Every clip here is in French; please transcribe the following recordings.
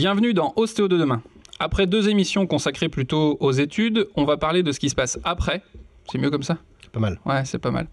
Bienvenue dans Ostéo de demain. Après deux émissions consacrées plutôt aux études, on va parler de ce qui se passe après. C'est mieux comme ça? C'est pas mal. Ouais, c'est pas mal.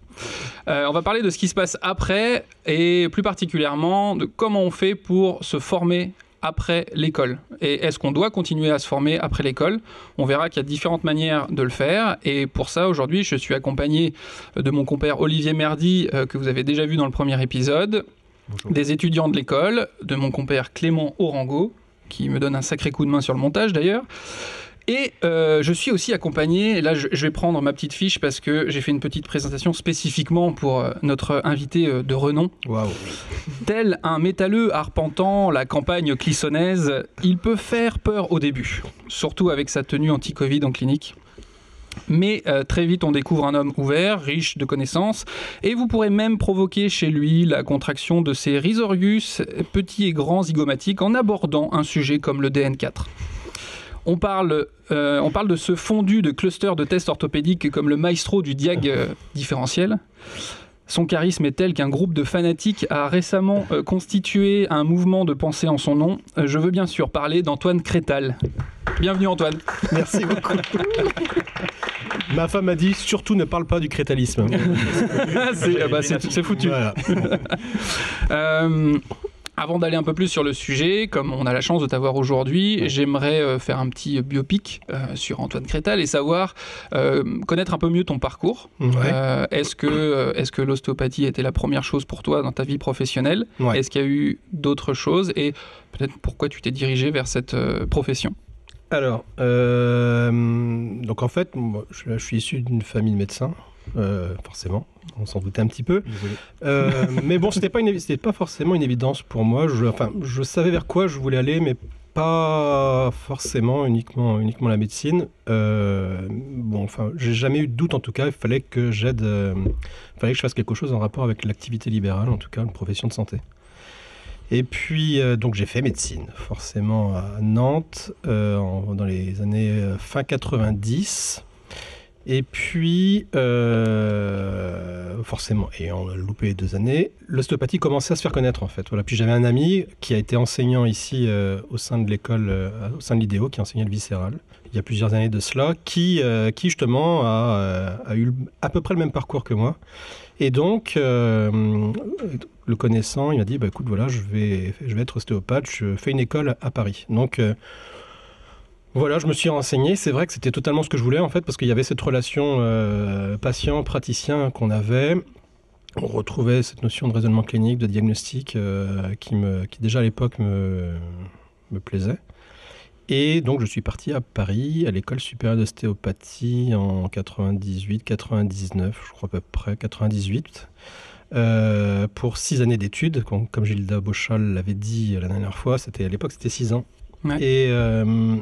Euh, on va parler de ce qui se passe après et plus particulièrement de comment on fait pour se former après l'école Et est-ce qu'on doit continuer à se former après l'école? On verra qu'il y a différentes manières de le faire. Et pour ça, aujourd'hui, je suis accompagné de mon compère Olivier Merdy, euh, que vous avez déjà vu dans le premier épisode, Bonjour. des étudiants de l'école, de mon compère Clément Orango, qui me donne un sacré coup de main sur le montage d'ailleurs. Et euh, je suis aussi accompagné, et là je, je vais prendre ma petite fiche parce que j'ai fait une petite présentation spécifiquement pour euh, notre invité euh, de renom. Waouh. Tel un métalleux arpentant la campagne clissonnaise, il peut faire peur au début, surtout avec sa tenue anti-Covid en clinique. Mais euh, très vite, on découvre un homme ouvert, riche de connaissances, et vous pourrez même provoquer chez lui la contraction de ses rhizorius, petits et grands zygomatiques, en abordant un sujet comme le DN4. On parle, euh, on parle de ce fondu de clusters de tests orthopédiques comme le maestro du diag euh, différentiel. Son charisme est tel qu'un groupe de fanatiques a récemment euh, constitué un mouvement de pensée en son nom. Euh, je veux bien sûr parler d'Antoine Crétal. Bienvenue Antoine. Merci beaucoup. Ma femme m'a dit surtout ne parle pas du crétalisme. c'est ah bah, c'est- foutu. Voilà. Euh, avant d'aller un peu plus sur le sujet, comme on a la chance de t'avoir aujourd'hui, j'aimerais euh, faire un petit biopic euh, sur Antoine Crétal et savoir euh, connaître un peu mieux ton parcours. Ouais. Euh, est-ce que, est-ce que l'ostéopathie était la première chose pour toi dans ta vie professionnelle? Ouais. Est-ce qu'il y a eu d'autres choses? Et peut-être pourquoi tu t'es dirigé vers cette profession? Alors, euh, donc en fait, moi, je, je suis issu d'une famille de médecins, euh, forcément, on s'en doutait un petit peu. Euh, mais bon, c'était pas, une pas forcément une évidence pour moi. Je, enfin, je savais vers quoi je voulais aller, mais pas forcément uniquement, uniquement la médecine. Euh, bon, enfin, j'ai jamais eu de doute en tout cas. Il fallait que j'aide, euh, fallait que je fasse quelque chose en rapport avec l'activité libérale, en tout cas une profession de santé. Et puis, euh, donc j'ai fait médecine, forcément à Nantes, en- dans les années fin 90. Et puis, euh, forcément, et on a loupé deux années, l'ostéopathie commençait à se faire connaître en fait. Voilà. Puis j'avais un ami qui a été enseignant ici euh, au sein de l'école, euh, au sein de l'IDEO, qui enseignait le viscéral, il y a plusieurs années de cela, qui, justement a, a eu à peu près le même parcours que moi. Et donc, le connaissant, il m'a dit, bah, écoute, voilà, je vais, je vais être ostéopathe, je fais une école à Paris. Donc, voilà, je me suis renseigné. C'est vrai que c'était totalement ce que je voulais, en fait, parce qu'il y avait cette relation euh, patient-praticien qu'on avait. On retrouvait cette notion de raisonnement clinique, de diagnostic, euh, qui, me, qui déjà à l'époque me, me plaisait. Et donc, je suis parti à Paris, à l'école supérieure d'ostéopathie en 98, 99, je crois à peu près, 98. Euh, pour six années d'études, com- comme Gilda Bochal l'avait dit la dernière fois, c'était à l'époque c'était six ans. Ouais. Et, euh,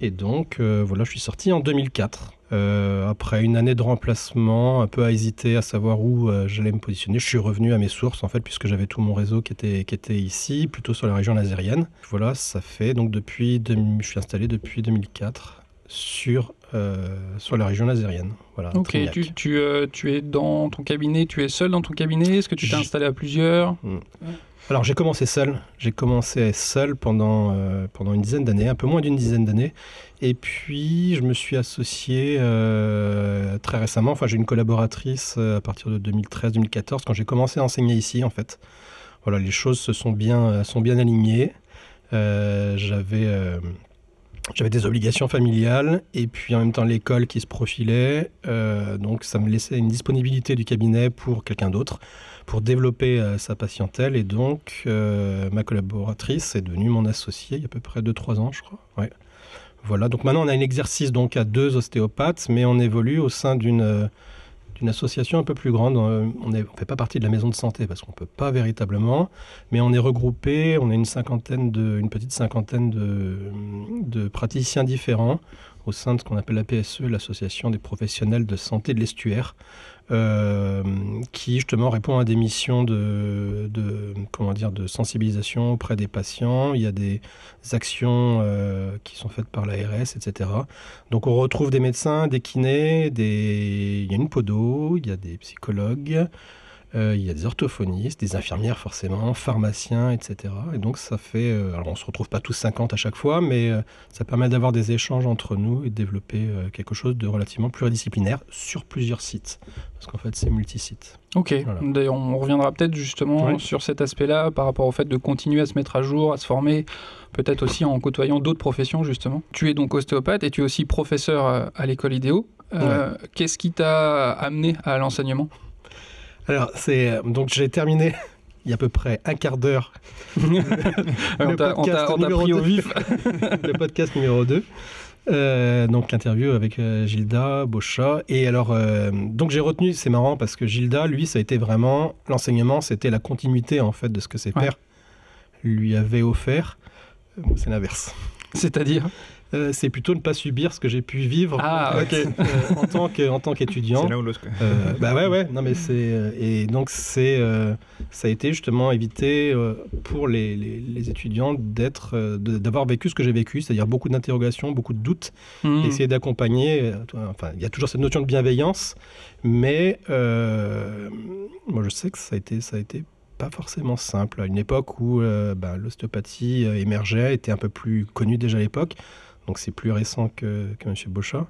et donc euh, voilà, je suis sorti en 2004. Euh, après une année de remplacement, un peu à hésiter à savoir où euh, j'allais me positionner, je suis revenu à mes sources en fait, puisque j'avais tout mon réseau qui était, qui était ici, plutôt sur la région nazérienne. Voilà, ça fait donc depuis, je suis installé depuis 2004 sur, euh, sur la région nazérienne. Voilà, Ok, tu, tu, tu es dans ton cabinet, tu es seul dans ton cabinet? Est-ce que tu t'es installé à plusieurs? Alors j'ai commencé seul, j'ai commencé seul pendant, euh, pendant une dizaine d'années, un peu moins d'une dizaine d'années, et puis je me suis associé euh, très récemment, enfin j'ai une collaboratrice euh, à partir de 2013-2014 quand j'ai commencé à enseigner ici en fait. Voilà, les choses se sont bien, sont bien alignées. J'avais, des obligations familiales et puis en même temps l'école qui se profilait, donc ça me laissait une disponibilité du cabinet pour quelqu'un d'autre pour développer euh, sa patientèle. Et donc, euh, ma collaboratrice est devenue mon associée il y a à peu près 2-3 ans, je crois. Voilà, donc maintenant on a un exercice donc à deux ostéopathes, mais on évolue au sein d'une euh, association un peu plus grande. On ne fait pas partie de la maison de santé parce qu'on ne peut pas véritablement, mais on est regroupé, on est une cinquantaine de, une petite cinquantaine de, de praticiens différents au sein de ce qu'on appelle la PSE, l'association des professionnels de santé de l'estuaire, euh, qui justement répond à des missions de, de, comment dire, de sensibilisation auprès des patients. Il y a des actions euh, qui sont faites par l'ARS, etc. Donc on retrouve des médecins, des kinés, des... il y a une podo, il y a des psychologues. Euh, il y a des orthophonistes, des infirmières forcément, pharmaciens, etc. Et donc ça fait, euh, alors on se retrouve pas tous 50 à chaque fois, mais euh, ça permet d'avoir des échanges entre nous et de développer quelque chose de relativement pluridisciplinaire sur plusieurs sites, parce qu'en fait c'est multi-site. Ok, d'ailleurs on reviendra peut-être justement sur cet aspect-là par rapport au fait de continuer à se mettre à jour, à se former, peut-être aussi en côtoyant d'autres professions justement. Tu es donc ostéopathe et tu es aussi professeur à l'école IDEO. Qu'est-ce qui t'a amené à l'enseignement? Alors, c'est euh, donc j'ai terminé il y a à peu près un quart d'heure. t'a pris au vif. le podcast numéro 2. Euh, donc l'interview avec euh, Gilda Bocha et alors donc j'ai retenu c'est marrant parce que Gilda lui ça a été vraiment l'enseignement c'était la continuité en fait de ce que ses pères lui avaient offert c'est l'inverse c'est-à-dire? Euh, c'est plutôt ne pas subir ce que j'ai pu vivre ah, euh, en tant que en tant qu'étudiant. C'est l'un ou l'autre. Euh, bah ouais ouais non mais c'est et donc c'est ça a été justement éviter pour les, les, étudiants d'être d'avoir vécu ce que j'ai vécu, c'est-à-dire beaucoup d'interrogations, beaucoup de doutes, hmm. essayer d'accompagner. Enfin il y a toujours cette notion de bienveillance, mais moi je sais que ça a été ça a été pas forcément simple. À une époque où bah, l'ostéopathie émergeait, était un peu plus connue déjà à l'époque, donc c'est plus récent que, que M. Bochat.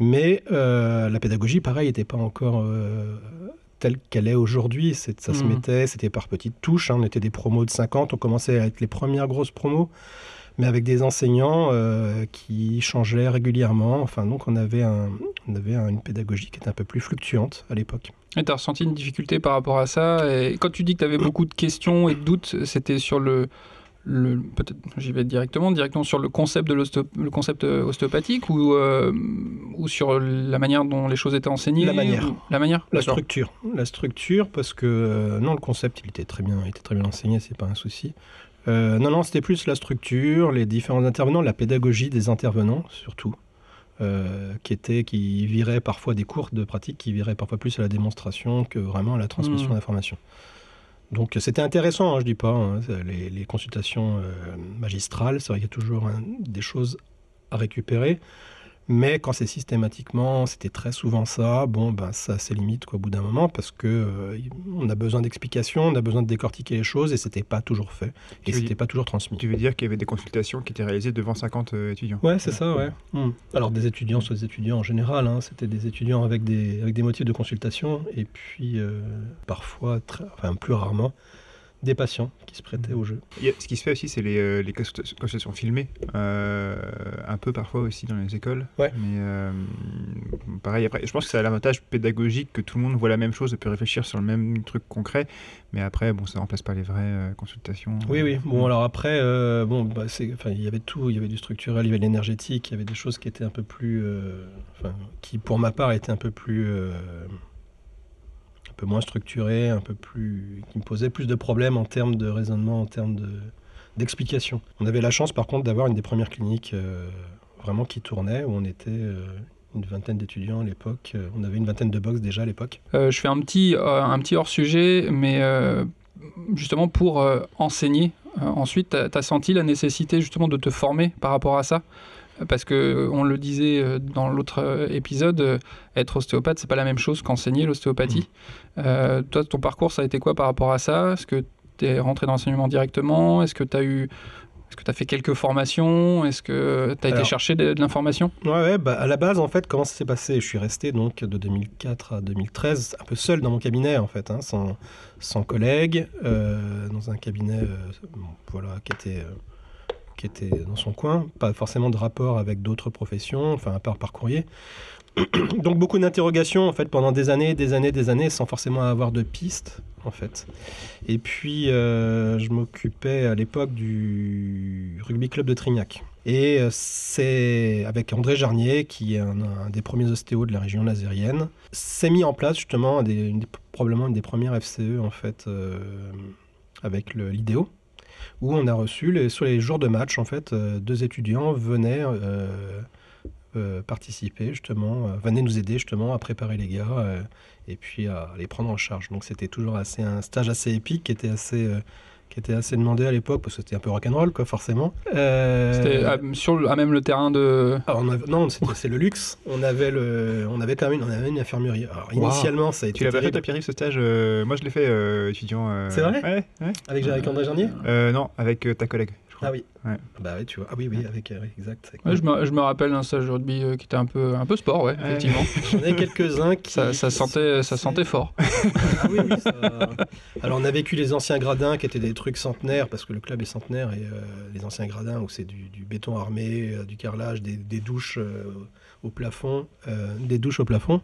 Mais euh, la pédagogie, pareil, n'était pas encore euh, telle qu'elle est aujourd'hui. Ça se hmm. mettait, c'était par petites touches. Hein. On était des promos de 50, on commençait à être les premières grosses promos, mais avec des enseignants euh, qui changeaient régulièrement. Enfin, donc on avait, un, on avait une pédagogie qui était un peu plus fluctuante à l'époque. Et tu as ressenti une difficulté par rapport à ça? Et quand tu dis que tu avais beaucoup de questions et de doutes, c'était sur le peut-être j'y vais directement, directement sur le concept de le concept euh, ostéopathique ou, euh, ou sur la manière dont les choses étaient enseignées La manière. La manière? La structure. La structure, parce que euh, non, le concept il était très bien, il était très bien enseigné, c'est pas un souci. non, non, c'était plus la structure, les différents intervenants, la pédagogie des intervenants surtout. qui était, qui virait parfois des cours de pratique, qui virait parfois plus à la démonstration que vraiment à la transmission mmh. d'informations. Donc c'était intéressant, hein, je dis pas, hein, les, consultations euh, magistrales, c'est vrai qu'il y a toujours des choses à récupérer. Mais quand c'est systématiquement, c'était très souvent ça, bon, ben ça c'est limite quoi, au bout d'un moment parce que euh, on a besoin d'explications, on a besoin de décortiquer les choses et c'était pas toujours fait et c'était pas toujours transmis. Tu veux dire qu'il y avait des consultations qui étaient réalisées devant 50 euh, étudiants? Ouais, c'est ça, ouais. Hmm. Alors des étudiants, soit des étudiants en général, hein, c'était des étudiants avec des, avec des motifs de consultation et puis euh, parfois, très, enfin plus rarement, des patients qui se prêtaient au jeu. ce qui se fait aussi, c'est les, euh, les consultations filmées, euh, un peu parfois aussi dans les écoles. Ouais. Mais euh, pareil, après, je pense que c'est l'avantage pédagogique que tout le monde voit la même chose et peut réfléchir sur le même truc concret. Mais après, bon, ça remplace pas les vraies consultations. Oui, oui. Bon, alors après, bon, bah, il y avait tout. Il y avait du structurel, il y avait de l'énergétique, il y avait des choses qui étaient un peu plus, qui pour ma part étaient un peu plus peu moins structuré, un peu plus, qui me posait plus de problèmes en termes de raisonnement, en termes de, d'explication. On avait la chance par contre d'avoir une des premières cliniques euh, vraiment qui tournait, où on était euh, une vingtaine d'étudiants à l'époque. Euh, on avait une vingtaine de box déjà à l'époque. je fais un petit, un petit hors-sujet, mais justement pour enseigner. ensuite, tu as senti la nécessité justement de te former par rapport à ça? Parce que euh, on le disait euh, dans l'autre euh, épisode, être ostéopathe, c'est pas la même chose qu'enseigner l'ostéopathie. Mmh. toi, ton parcours, ça a été quoi par rapport à ça? Est-ce que tu es rentré dans l'enseignement directement? Est-ce que tu as eu est-ce que tu as fait quelques formations? Est-ce que tu as été chercher de, l'information? Ouais, ouais bah, à la base, en fait, comment ça s'est passé? Je suis resté donc de 2004 à 2013, un peu seul dans mon cabinet, en fait, hein, sans, sans collègues, dans un cabinet voilà, qui était qui était dans son coin, pas forcément de rapport avec d'autres professions, enfin à part par courrier. Donc beaucoup d'interrogations en fait pendant des années, des années, des années, sans forcément avoir de pistes en fait. Et puis euh, je m'occupais à l'époque du rugby club de Trignac. Et euh, c'est avec André Jarnier, qui est un, des premiers ostéos de la région nazérienne, s'est mis en place justement probablement une des premières FCE en fait euh, avec l'IDEO où on a reçu, les, sur les jours de match, en fait, euh, deux étudiants venaient euh, euh, participer, justement, venaient nous aider, justement, à préparer les gars et puis à les prendre en charge. Donc c'était toujours assez, un stage assez épique qui était assez qui était assez demandé à l'époque parce que c'était un peu rock'n'roll, quoi, forcément. Euh, C'était à, sur le- à même le terrain de. alors, on avait- non, c'était- c'est le luxe. On avait le, on avait quand même, une, on avait une infirmerie. Alors Wow. initialement, ça a été Tu fait, terrible. toi, Pierre, ce stage euh, Moi, je l'ai fait euh, étudiant. euh, C'est vrai Ouais, ouais. avec avec André Jarnier. Euh, non, avec euh, ta collègue. Ah oui. Ouais. Bah oui, tu vois. Ah oui, oui, avec Eric, exact. Ouais, je, me, je me rappelle d'un stage de rugby euh, qui était un peu, un peu sport, ouais, Ouais. effectivement. J'en ai quelques-uns qui. Ça, ça sentait, ça sentait fort. Ah oui, oui, ça- Alors on a vécu les anciens gradins qui étaient des trucs centenaires parce que le club est centenaire et euh, les anciens gradins où c'est du, du béton armé, euh, du carrelage, des, des douches euh, au plafond, euh, des douches au plafond.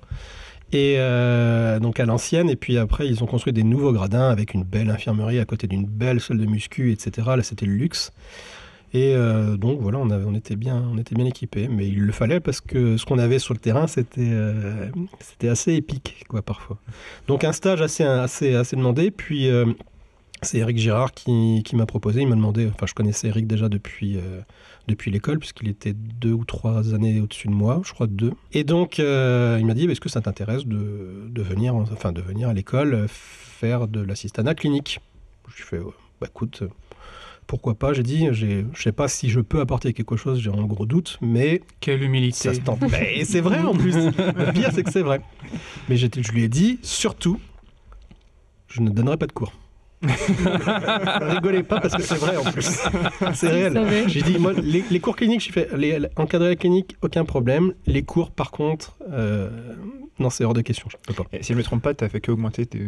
Et euh, donc à l'ancienne, et puis après ils ont construit des nouveaux gradins avec une belle infirmerie à côté d'une belle salle de muscu, etc. Là c'était le luxe. Et euh, donc voilà, on, avait, on, était bien, on était bien équipés, mais il le fallait parce que ce qu'on avait sur le terrain, c'était euh, assez épique, quoi, parfois. Donc un stage assez, assez, assez demandé, puis c'est Eric Girard qui, qui m'a proposé, il m'a demandé, enfin je connaissais Eric déjà depuis, euh, depuis l'école, puisqu'il était deux ou trois années au-dessus de moi, je crois deux. Et donc euh, il m'a dit, est-ce que ça t'intéresse de, de, venir, enfin, de venir à l'école euh, faire de l'assistanat clinique? Je lui fais, ouais, bah écoute pourquoi pas? J'ai dit, je sais pas si je peux apporter quelque chose, j'ai un gros doute, mais Quelle humilité. ça se tente. Mais c'est vrai en plus. Le pire, c'est que c'est vrai. Mais je lui ai dit, surtout, je ne donnerai pas de cours. Ne rigolez pas parce que c'est vrai en plus. C'est réel. J'ai dit, moi, les, les cours cliniques, j'ai fait les, les- encadrer la clinique, aucun problème. Les cours, par contre, euh, non, c'est hors de question. Je peux pas. Et si je me trompe pas, t'as fait que augmenter tes,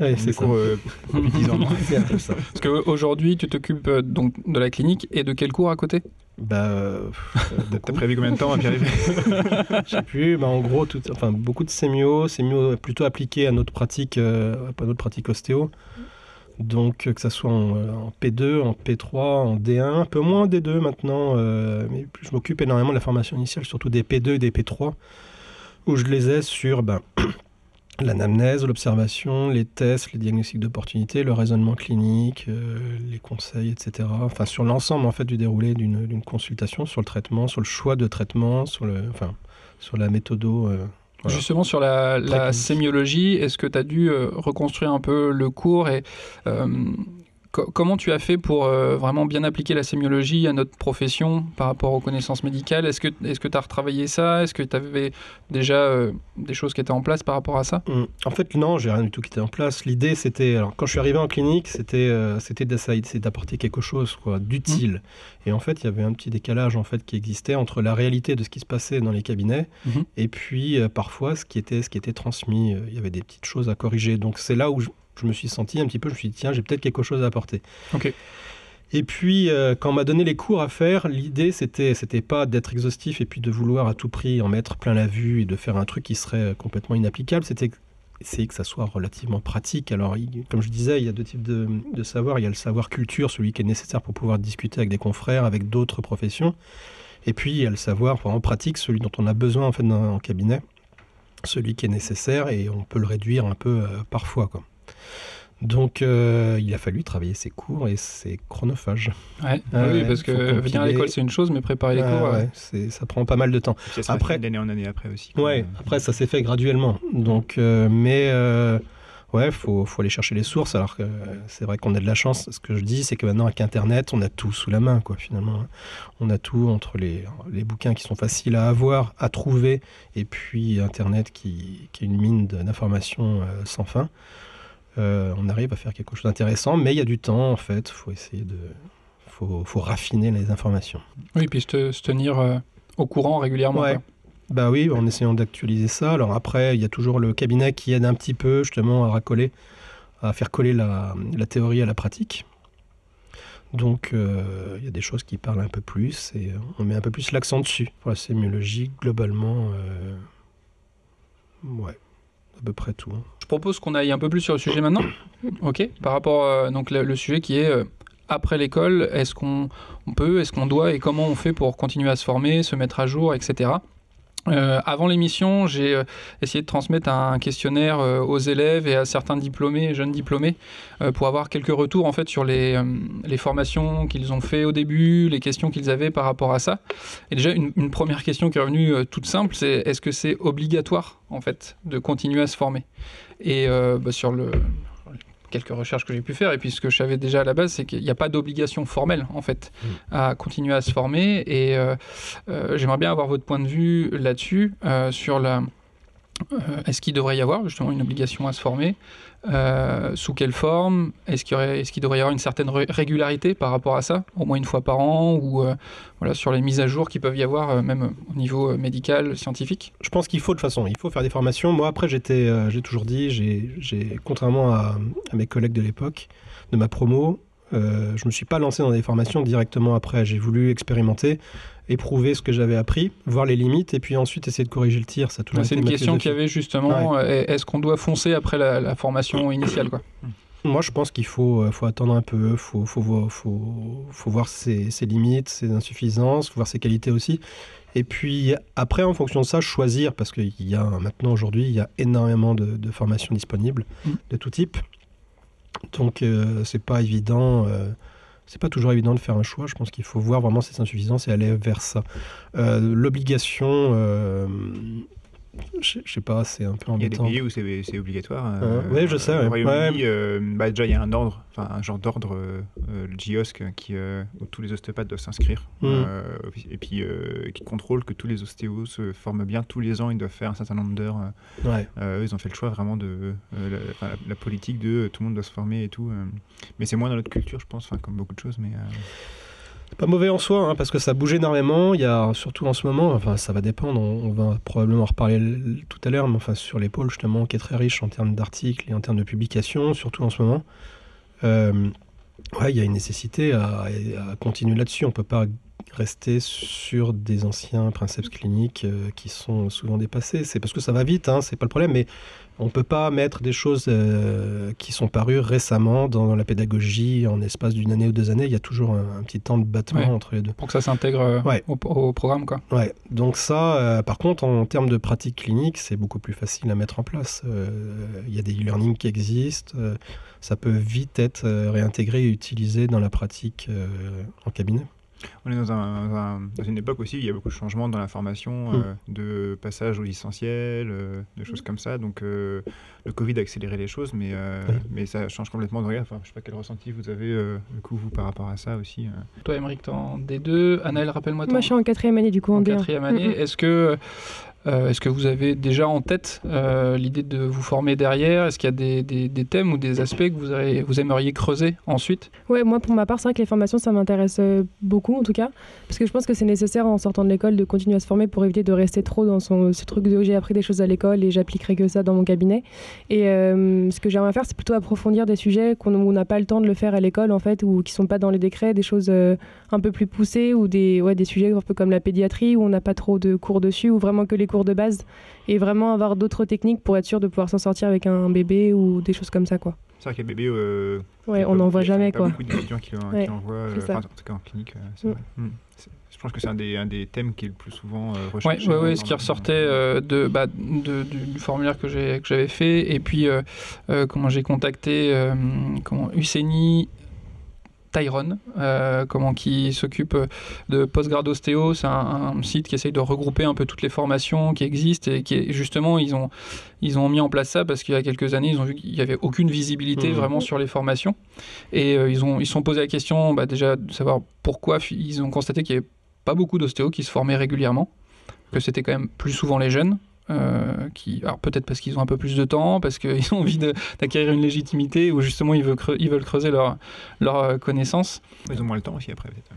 Ouais, tes cours euh, depuis 10 ans. C'est un peu ça. Parce qu'aujourd'hui, tu t'occupes euh, donc de la clinique et de quel cours à côté? Bah, euh, T'as prévu combien de temps à y arriver Je sais plus, bah en gros, tout, enfin, beaucoup de sémio, sémio plutôt appliqué à notre pratique, euh, à notre pratique ostéo. Donc, euh, que ça soit en, euh, en P2, en P3, en D1, un peu moins en D2 maintenant, euh, mais je m'occupe énormément de la formation initiale, surtout des P2 et des P3, où je les ai sur ben, l'anamnèse, l'observation, les tests, les diagnostics d'opportunité, le raisonnement clinique, les conseils, etc. Enfin, sur l'ensemble en fait du déroulé d'une consultation, sur le traitement, sur le choix de traitement, sur le, enfin, sur la méthodo. Voilà. Justement, sur la, la sémiologie, est-ce que tu as dû euh, reconstruire un peu le cours et euh, comment tu as fait pour euh, vraiment bien appliquer la sémiologie à notre profession par rapport aux connaissances médicales? Est-ce que tu est as retravaillé ça? Est-ce que tu avais déjà euh, des choses qui étaient en place par rapport à ça? Hum, En fait, non, j'ai rien du tout qui était en place. L'idée, c'était, alors, quand je suis arrivé en clinique, c'était, euh, c'était d'apporter quelque chose, quoi, d'utile. Et en fait, il y avait un petit décalage, en fait, qui existait entre la réalité de ce qui se passait dans les cabinets Mhm. et puis, euh, parfois, ce qui était, ce qui était transmis. Il y avait des petites choses à corriger. Donc, c'est là où je, je me suis senti un petit peu, je me suis dit, tiens, j'ai peut-être quelque chose à apporter. Ok. Et puis, euh, quand on m'a donné les cours à faire, l'idée, c'était, c'était pas d'être exhaustif et puis de vouloir à tout prix en mettre plein la vue et de faire un truc qui serait euh, complètement inapplicable. C'était essayer que ça soit relativement pratique. Alors, il- comme je disais, il y a deux types de, de savoir. Il y a le savoir culture, celui qui est nécessaire pour pouvoir discuter avec des confrères, avec d'autres professions. Et puis, il y a le savoir vraiment pratique, celui dont on a besoin en fait dans, en cabinet, celui qui est nécessaire et on peut le réduire un peu euh, parfois. Quoi. Donc, euh, il a fallu travailler ses cours et c'est chronophage. Ouais. Ah oui, ouais, parce que venir à l'école, c'est une chose, mais préparer les Ah cours. euh, ouais, c'est- ça prend pas mal de temps. Ça Après- d'année en année après aussi. Ouais, après ça s'est fait graduellement. Donc, euh, mais euh, ouais, faut, faut aller chercher les sources. Alors que euh, c'est vrai qu'on a de la chance. Ce que je dis, c'est que maintenant avec Internet, on a tout sous la main, quoi. Finalement, on a tout entre les, les bouquins qui sont faciles à avoir, à trouver, et puis Internet qui, qui est une mine d'informations euh, sans fin. Euh, on arrive à faire quelque chose d'intéressant, mais il y a du temps en fait. Faut essayer de, faut, faut raffiner les informations. Oui, puis se, te- se tenir euh, au courant régulièrement. Ouais. Bah oui, en essayant d'actualiser ça. Alors après, il y a toujours le cabinet qui aide un petit peu justement à racoler, à faire coller la, la théorie à la pratique. Donc euh, il y a des choses qui parlent un peu plus et on met un peu plus l'accent dessus. Pour la sémiologie, globalement, ouais, à peu près tout. hein. Je propose qu'on aille un peu plus sur le sujet maintenant. Ok. Par rapport euh, donc le, sujet qui est euh, après l'école, est-ce qu'on on peut, est-ce qu'on doit et comment on fait pour continuer à se former, se mettre à jour, etc. Euh, avant l'émission, j'ai euh, essayé de transmettre un questionnaire euh, aux élèves et à certains diplômés, jeunes diplômés, pour avoir quelques retours en fait sur les, formations qu'ils ont fait au début, les questions qu'ils avaient par rapport à ça. Et déjà une, première question qui est revenue toute simple, c'est est-ce que c'est obligatoire en fait de continuer à se former? Et bah, sur le quelques recherches que j'ai pu faire, et puis ce que je savais déjà à la base, c'est qu'il n'y a pas d'obligation formelle, en fait, Mm. à continuer à se former. Et euh, euh, j'aimerais bien avoir votre point de vue là-dessus, euh, sur la... euh, Est-ce qu'il devrait y avoir justement une obligation à se former Euh, Sous quelle forme? Est-ce qu'il devrait y avoir une certaine ré- régularité par rapport à ça Au moins une fois par an Ou euh, voilà, sur les mises à jour qui peuvent y avoir, même au niveau médical, scientifique? Je pense qu'il faut de toute façon, il faut faire des formations. Moi, après, j'ai toujours dit, j'ai, contrairement à mes collègues de l'époque, de ma promo, euh, je me suis pas lancé dans des formations directement après. J'ai voulu expérimenter, éprouver ce que j'avais appris, voir les limites, et puis ensuite essayer de corriger le tir. Ça C'est une question qu'il y avait justement. euh, Est-ce qu'on doit foncer après la, la formation initiale quoi? Moi, je pense qu'il faut, euh, faut attendre un peu, faut, faut, voir- faut, faut voir ses, ses limites, ses insuffisances, voir ses qualités aussi. Et puis après, en fonction de ça, choisir, parce qu'il y a maintenant aujourd'hui, il y a énormément de, de formations disponibles Mm. de tout type. Donc euh, c'est pas évident, euh, c'est pas toujours évident de faire un choix. Je pense qu'il faut voir vraiment ses insuffisances et aller vers ça. Euh, L'obligation, je je sais pas, c'est un peu Il y a des embêtant. pays où c'est obligatoire. Euh, ouais, je sais, Au ouais. Royaume-Uni, euh, bah, déjà, il y a un ordre, enfin un genre d'ordre, euh, euh, le GIOSC, qui, où tous les ostéopathes doivent s'inscrire. Mm. et puis, qui contrôle que tous les ostéos se forment bien. Tous les ans, ils doivent faire un certain nombre d'heures. Ouais. eux, ils ont fait le choix vraiment de la, enfin, la- la politique de tout le monde doit se former et tout. Mais c'est moins dans notre culture, je pense, comme beaucoup de choses. Mais pas mauvais en soi, hein, parce que ça bouge énormément. Il y a surtout en ce moment, enfin ça va dépendre, on, va probablement en reparler tout à l'heure, mais enfin sur pôles justement, qui est très riche en termes d'articles et en termes de publications, surtout en ce moment. Euh, ouais, il y a une nécessité à, à continuer là-dessus. On peut pas rester sur des anciens principes cliniques euh, qui sont souvent dépassés. C'est parce que ça va vite, hein, c'est pas le problème, mais on peut pas mettre des choses euh, qui sont parues récemment dans la pédagogie en espace d'une année ou deux années. Il y a toujours un, un petit temps de battement Ouais. entre les deux. Pour que ça s'intègre euh, Ouais. au, au programme quoi. Ouais, donc ça, par contre, en termes de pratique clinique, c'est beaucoup plus facile à mettre en place. Il y a des e-learning qui existent, ça peut vite être réintégré et utilisé dans la pratique en cabinet. On est dans, un- dans un- dans une époque aussi où il y a beaucoup de changements dans la formation, Mm. euh, de passage au licenciel, euh, de choses comme ça. Donc euh, le Covid a accéléré les choses, mais, euh, Oui. mais ça change complètement de regard. Enfin, je sais pas quel ressenti vous avez, euh, du coup, vous, par rapport à ça aussi. euh. Toi, Émeric, t'es en D2. Anaël, rappelle-moi Moi, je suis en quatrième année du coup en, en D1. quatrième année. Mm, mm. Est-ce que, euh, est-ce que vous avez déjà en tête euh, l'idée de vous former derrière? Est-ce qu'il y a des, thèmes ou des aspects que vous, aimeriez creuser ensuite? Ouais, moi pour ma part, c'est vrai que les formations, ça m'intéresse euh, beaucoup en tout cas, parce que je pense que c'est nécessaire en sortant de l'école de continuer à se former pour éviter de rester trop dans ce truc de j'ai appris des choses à l'école et j'appliquerai que ça dans mon cabinet. Et ce que j'aimerais faire, c'est plutôt approfondir des sujets qu'on n'a pas le temps de le faire à l'école en fait, ou qui sont pas dans les décrets, des choses un peu plus poussées ou des, ouais, des sujets un peu comme la pédiatrie où on n'a pas trop de cours dessus, ou vraiment que les cours de base, et vraiment avoir d'autres techniques pour être sûr de pouvoir s'en sortir avec un bébé ou des choses comme ça quoi. C'est vrai que les bébés, euh, Ouais, a on n'en voit il y a jamais pas quoi. beaucoup d'étudiants qui, qui Ouais, l'envoient, euh, enfin, en tout cas en clinique, euh, c'est Mm. vrai. Mm. Je pense que c'est un des, un des thèmes qui est le plus souvent euh, Oui, recherché. ouais, ouais, ce qui ressortait euh, de, bah, de- du formulaire que j'ai- que j'avais fait. Et puis, euh, euh, comment j'ai contacté euh, comment, Useni Tyrone, euh, comment, qui s'occupe de Postgrad Ostéo. C'est un, un site qui essaye de regrouper un peu toutes les formations qui existent. Et qui est, justement, ils ont, ils ont mis en place ça parce qu'il y a quelques années, ils ont vu qu'il n'y avait aucune visibilité Mhm. vraiment sur les formations. Et euh, ils ont ils se sont posé la question bah, déjà de savoir pourquoi ils ont constaté qu'il n'y avait pas beaucoup d'ostéos qui se formaient régulièrement, que c'était quand même plus souvent les jeunes. Euh, qui, alors peut-être parce qu'ils ont un peu plus de temps, parce qu'ils ont envie d'acquérir une légitimité, ou justement ils veulent, creu- ils veulent creuser leur, leur connaissance. Ils ont moins le temps aussi après, peut-être.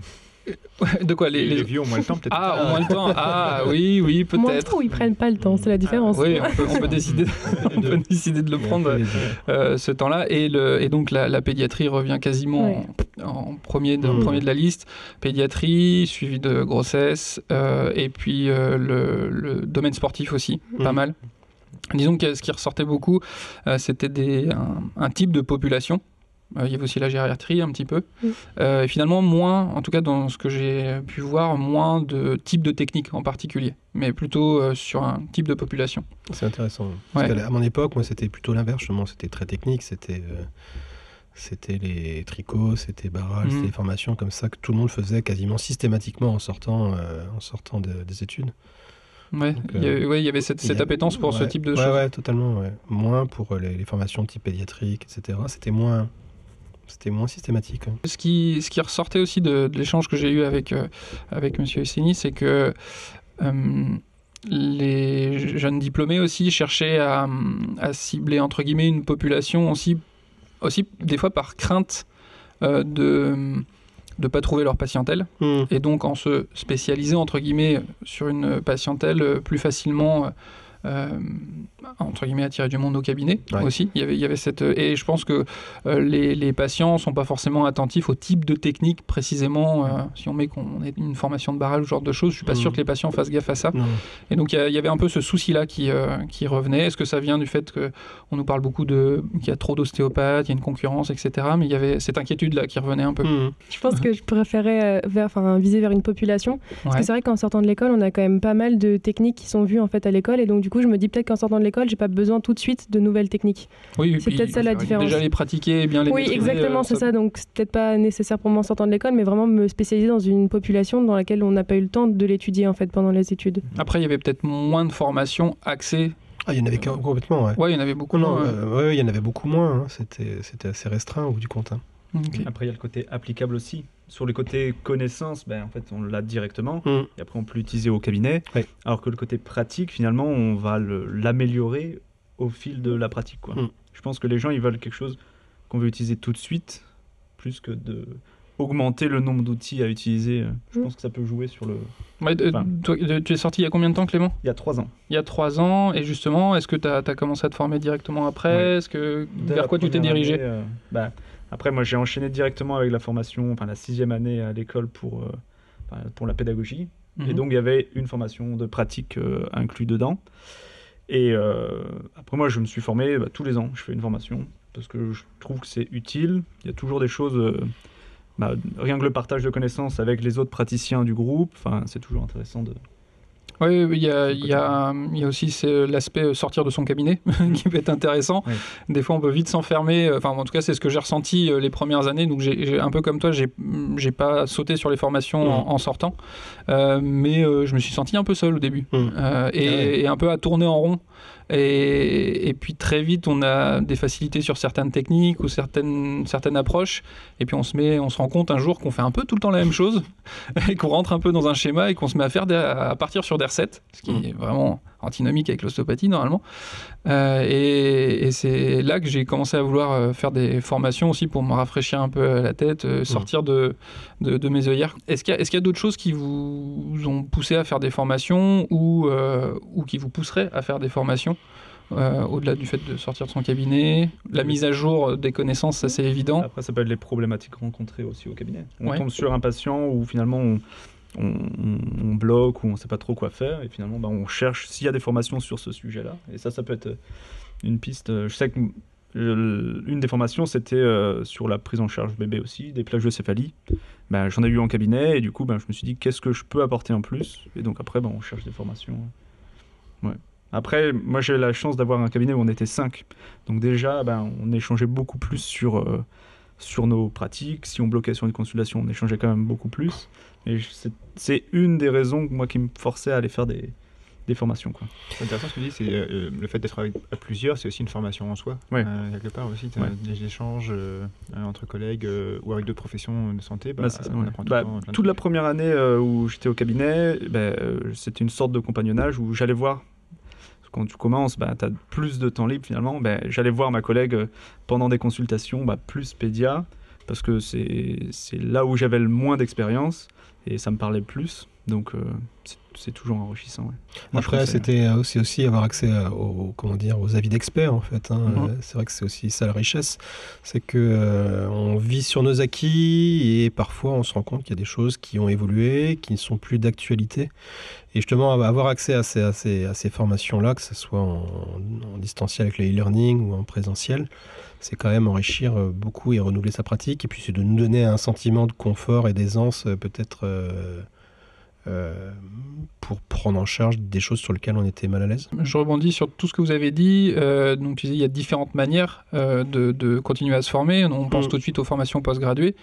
De quoi les, Les, les- vieux ont moins le temps, peut-être. Ah, au moins le temps. Ah, oui, oui, Moins de peut-être. temps où ils prennent pas le temps, c'est la différence. Oui, on peut, on peut décider, on peut décider de le prendre deux. euh, ce temps-là. Et, le, et donc la, la pédiatrie revient quasiment Ouais. en, en premier, de, en premier de la liste. Pédiatrie, suivi de grossesse, euh, et puis euh, le, le domaine sportif aussi, pas Mhm. mal. Disons que ce qui ressortait beaucoup, euh, c'était des- un, un type de population. Euh, il y avait aussi la gériatrie un petit peu. Euh, et finalement, moins, en tout cas dans ce que j'ai pu voir, moins de types de techniques en particulier, mais plutôt euh, sur un type de population. C'est intéressant. Parce Ouais. à mon époque, moi, c'était plutôt l'inverse. justement. C'était très technique. C'était euh, c'était les tricots, c'était barrage, Mhm. c'était des formations comme ça que tout le monde faisait quasiment systématiquement en sortant, euh, en sortant de- des études. Ouais, il y, avait, euh, ouais, il y avait cette, y cette a- appétence pour ce type de ouais, choses. Ouais, totalement. ouais. Moins pour les, les formations type pédiatrique, etc. C'était moins, c'était moins systématique. Ce qui, ce qui ressortait aussi de, de l'échange que j'ai eu avec, euh, avec M. Esseni, c'est que euh, les jeunes diplômés aussi cherchaient à, à cibler entre guillemets une population aussi, aussi des fois par crainte euh, de ne pas trouver leur patientèle Hmm. et donc en se spécialisant entre guillemets sur une patientèle plus facilement euh, euh, entre guillemets attirer du monde au cabinet Ouais. aussi il y avait il y avait cette et je pense que euh, les, les patients sont pas forcément attentifs au type de technique précisément euh, si on met qu'on ait une formation de barrage ou ce genre de choses je suis pas Mhm. sûr que les patients fassent gaffe à ça et donc il y avait un peu ce souci là qui, euh, qui revenait est-ce que ça vient du fait que on nous parle beaucoup de qu'il y a trop d'ostéopathes il y a une concurrence etc mais il y avait cette inquiétude là qui revenait un peu Hmm. Je pense que je préférais euh, vers, enfin, viser vers une population. Parce Ouais. que c'est vrai qu'en sortant de l'école, on a quand même pas mal de techniques qui sont vues en fait à l'école. Et donc, du coup, je me dis peut-être qu'en sortant de l'école, j'ai pas besoin tout de suite de nouvelles techniques. Oui, C'est peut-être ça la différence. Déjà les pratiquer et bien les Oui, maîtriser, exactement, euh, c'est ça. Donc, c'est peut-être pas nécessaire pour moi en sortant de l'école, mais vraiment me spécialiser dans une population dans laquelle on n'a pas eu le temps de l'étudier en fait pendant les études. Après, il y avait peut-être moins de formations axées. Ah, il y en avait qu'un- complètement, ouais. Ouais, il y en avait beaucoup. Non, non, euh, euh, ouais, il y en avait beaucoup moins. hein. C'était, c'était assez restreint au bout du compte. hein. Après, il y a le côté applicable aussi. Sur le côté connaissance, ben, en fait, on l'a directement. Hmm. Et après, on peut l'utiliser au cabinet. Ouais. Alors que le côté pratique, finalement, on va l'améliorer au fil de la pratique. Quoi. Mm. Je pense que les gens, ils veulent quelque chose qu'on veut utiliser tout de suite, plus que de augmenter le nombre d'outils à utiliser. Je Mm. pense que ça peut jouer sur le... Ouais, Enfin. toi, tu es sorti il y a combien de temps, Clément? Il y a trois ans. Il y a trois ans. Et justement, est-ce que tu as, commencé à te former directement après? Ouais. Est-ce que Dès vers quoi tu t'es dirigé? année, euh, bah, Après, moi, j'ai enchaîné directement avec la formation, enfin la sixième année à l'école pour, euh, pour la pédagogie. Et Mhm. donc, il y avait une formation de pratique euh, inclus dedans. Et euh, après, moi, je me suis formé bah, tous les ans. Je fais une formation parce que je trouve que c'est utile. Il y a toujours des choses, euh, bah, rien que le partage de connaissances avec les autres praticiens du groupe. Enfin, c'est toujours intéressant de. Oui, il y a, C'est le il y, a, il y a aussi c'est l'aspect euh, sortir de son cabinet qui peut être intéressant. Oui. Des fois, on peut vite s'enfermer. euh, Enfin, en tout cas, c'est ce que j'ai ressenti euh, les premières années. Donc, j'ai un peu comme toi, j'ai pas sauté sur les formations en, en sortant, Euh, mais euh, je me suis senti un peu seul au début. Euh, et, Ah et un peu à tourner en rond. Et, et puis très vite, on a des facilités sur certaines techniques ou certaines, certaines approches. Et puis on se met, on se rend compte un jour qu'on fait un peu tout le temps la même chose et qu'on rentre un peu dans un schéma et qu'on se met à faire des- à partir sur des recettes, ce qui Mm. est vraiment antinomique avec l'ostéopathie normalement. Euh, et et c'est là que j'ai commencé à vouloir euh, faire des formations aussi pour me rafraîchir un peu la tête, euh, sortir de, de, de mes œillères. Est-ce qu'il y a, d'autres choses qui vous ont poussé à faire des formations ou, euh, ou qui vous pousseraient à faire des formations euh, au-delà du fait de sortir de son cabinet, la mise à jour des connaissances, ça c'est évident. Après, ça peut être les problématiques rencontrées aussi au cabinet. On Ouais. tombe sur un patient où finalement on, on, bloque ou on ne sait pas trop quoi faire et finalement bah, on cherche s'il y a des formations sur ce sujet-là. Et ça, ça peut être une piste. Je sais que euh, une des formations c'était euh, sur la prise en charge bébé aussi, des plagiocéphalies. Ben, J'en ai eu en cabinet et du coup ben, je me suis dit qu'est-ce que je peux apporter en plus? Et donc après ben, on cherche des formations. Ouais. Après, moi j'ai la chance d'avoir un cabinet où on était 5. Donc déjà, on échangeait beaucoup plus sur, euh, sur nos pratiques. Si on bloquait sur une consultation, on échangeait quand même beaucoup plus. Et c'est- une des raisons moi, qui me forçait à aller faire des, des formations. Quoi. C'est intéressant ce que tu dis, c'est euh, le fait d'être avec- à plusieurs, c'est aussi une formation en soi. Ouais. Euh, quelque part aussi, Ouais. des échanges euh, euh, entre collègues euh, ou avec d'autres professions de santé. Bah, Bah, ça, on ouais. apprend tout Bah, temps toute la première année euh, où j'étais au cabinet, euh, c'était une sorte de compagnonnage où j'allais voir. Quand tu commences, tu as plus de temps libre finalement. J'allais voir ma collègue euh, pendant des consultations, bah, plus pédia, parce que c'est c'est là où j'avais le moins d'expérience et ça me parlait plus. Donc euh, c'est- c'est toujours enrichissant. ouais. Moi, Après, c'était euh, aussi, aussi avoir accès à- aux, comment dire, aux avis d'experts, en fait. hein. Euh, C'est vrai que c'est aussi ça la richesse. C'est que euh, on vit sur nos acquis et parfois on se rend compte qu'il y a des choses qui ont évolué, qui ne sont plus d'actualité. Et justement, avoir accès à ces, à ces, à ces formations-là, que ce soit en, en distanciel avec le e-learning ou en présentiel, c'est quand même enrichir euh, beaucoup et renouveler sa pratique. Et puis, c'est de nous donner un sentiment de confort et d'aisance euh, peut-être euh, euh, pour prendre en charge des choses sur lesquelles on était mal à l'aise. Je rebondis sur tout ce que vous avez dit. Euh, donc, tu il y a différentes manières euh, de, de continuer à se former. On pense Mm. tout de suite aux formations postgraduées.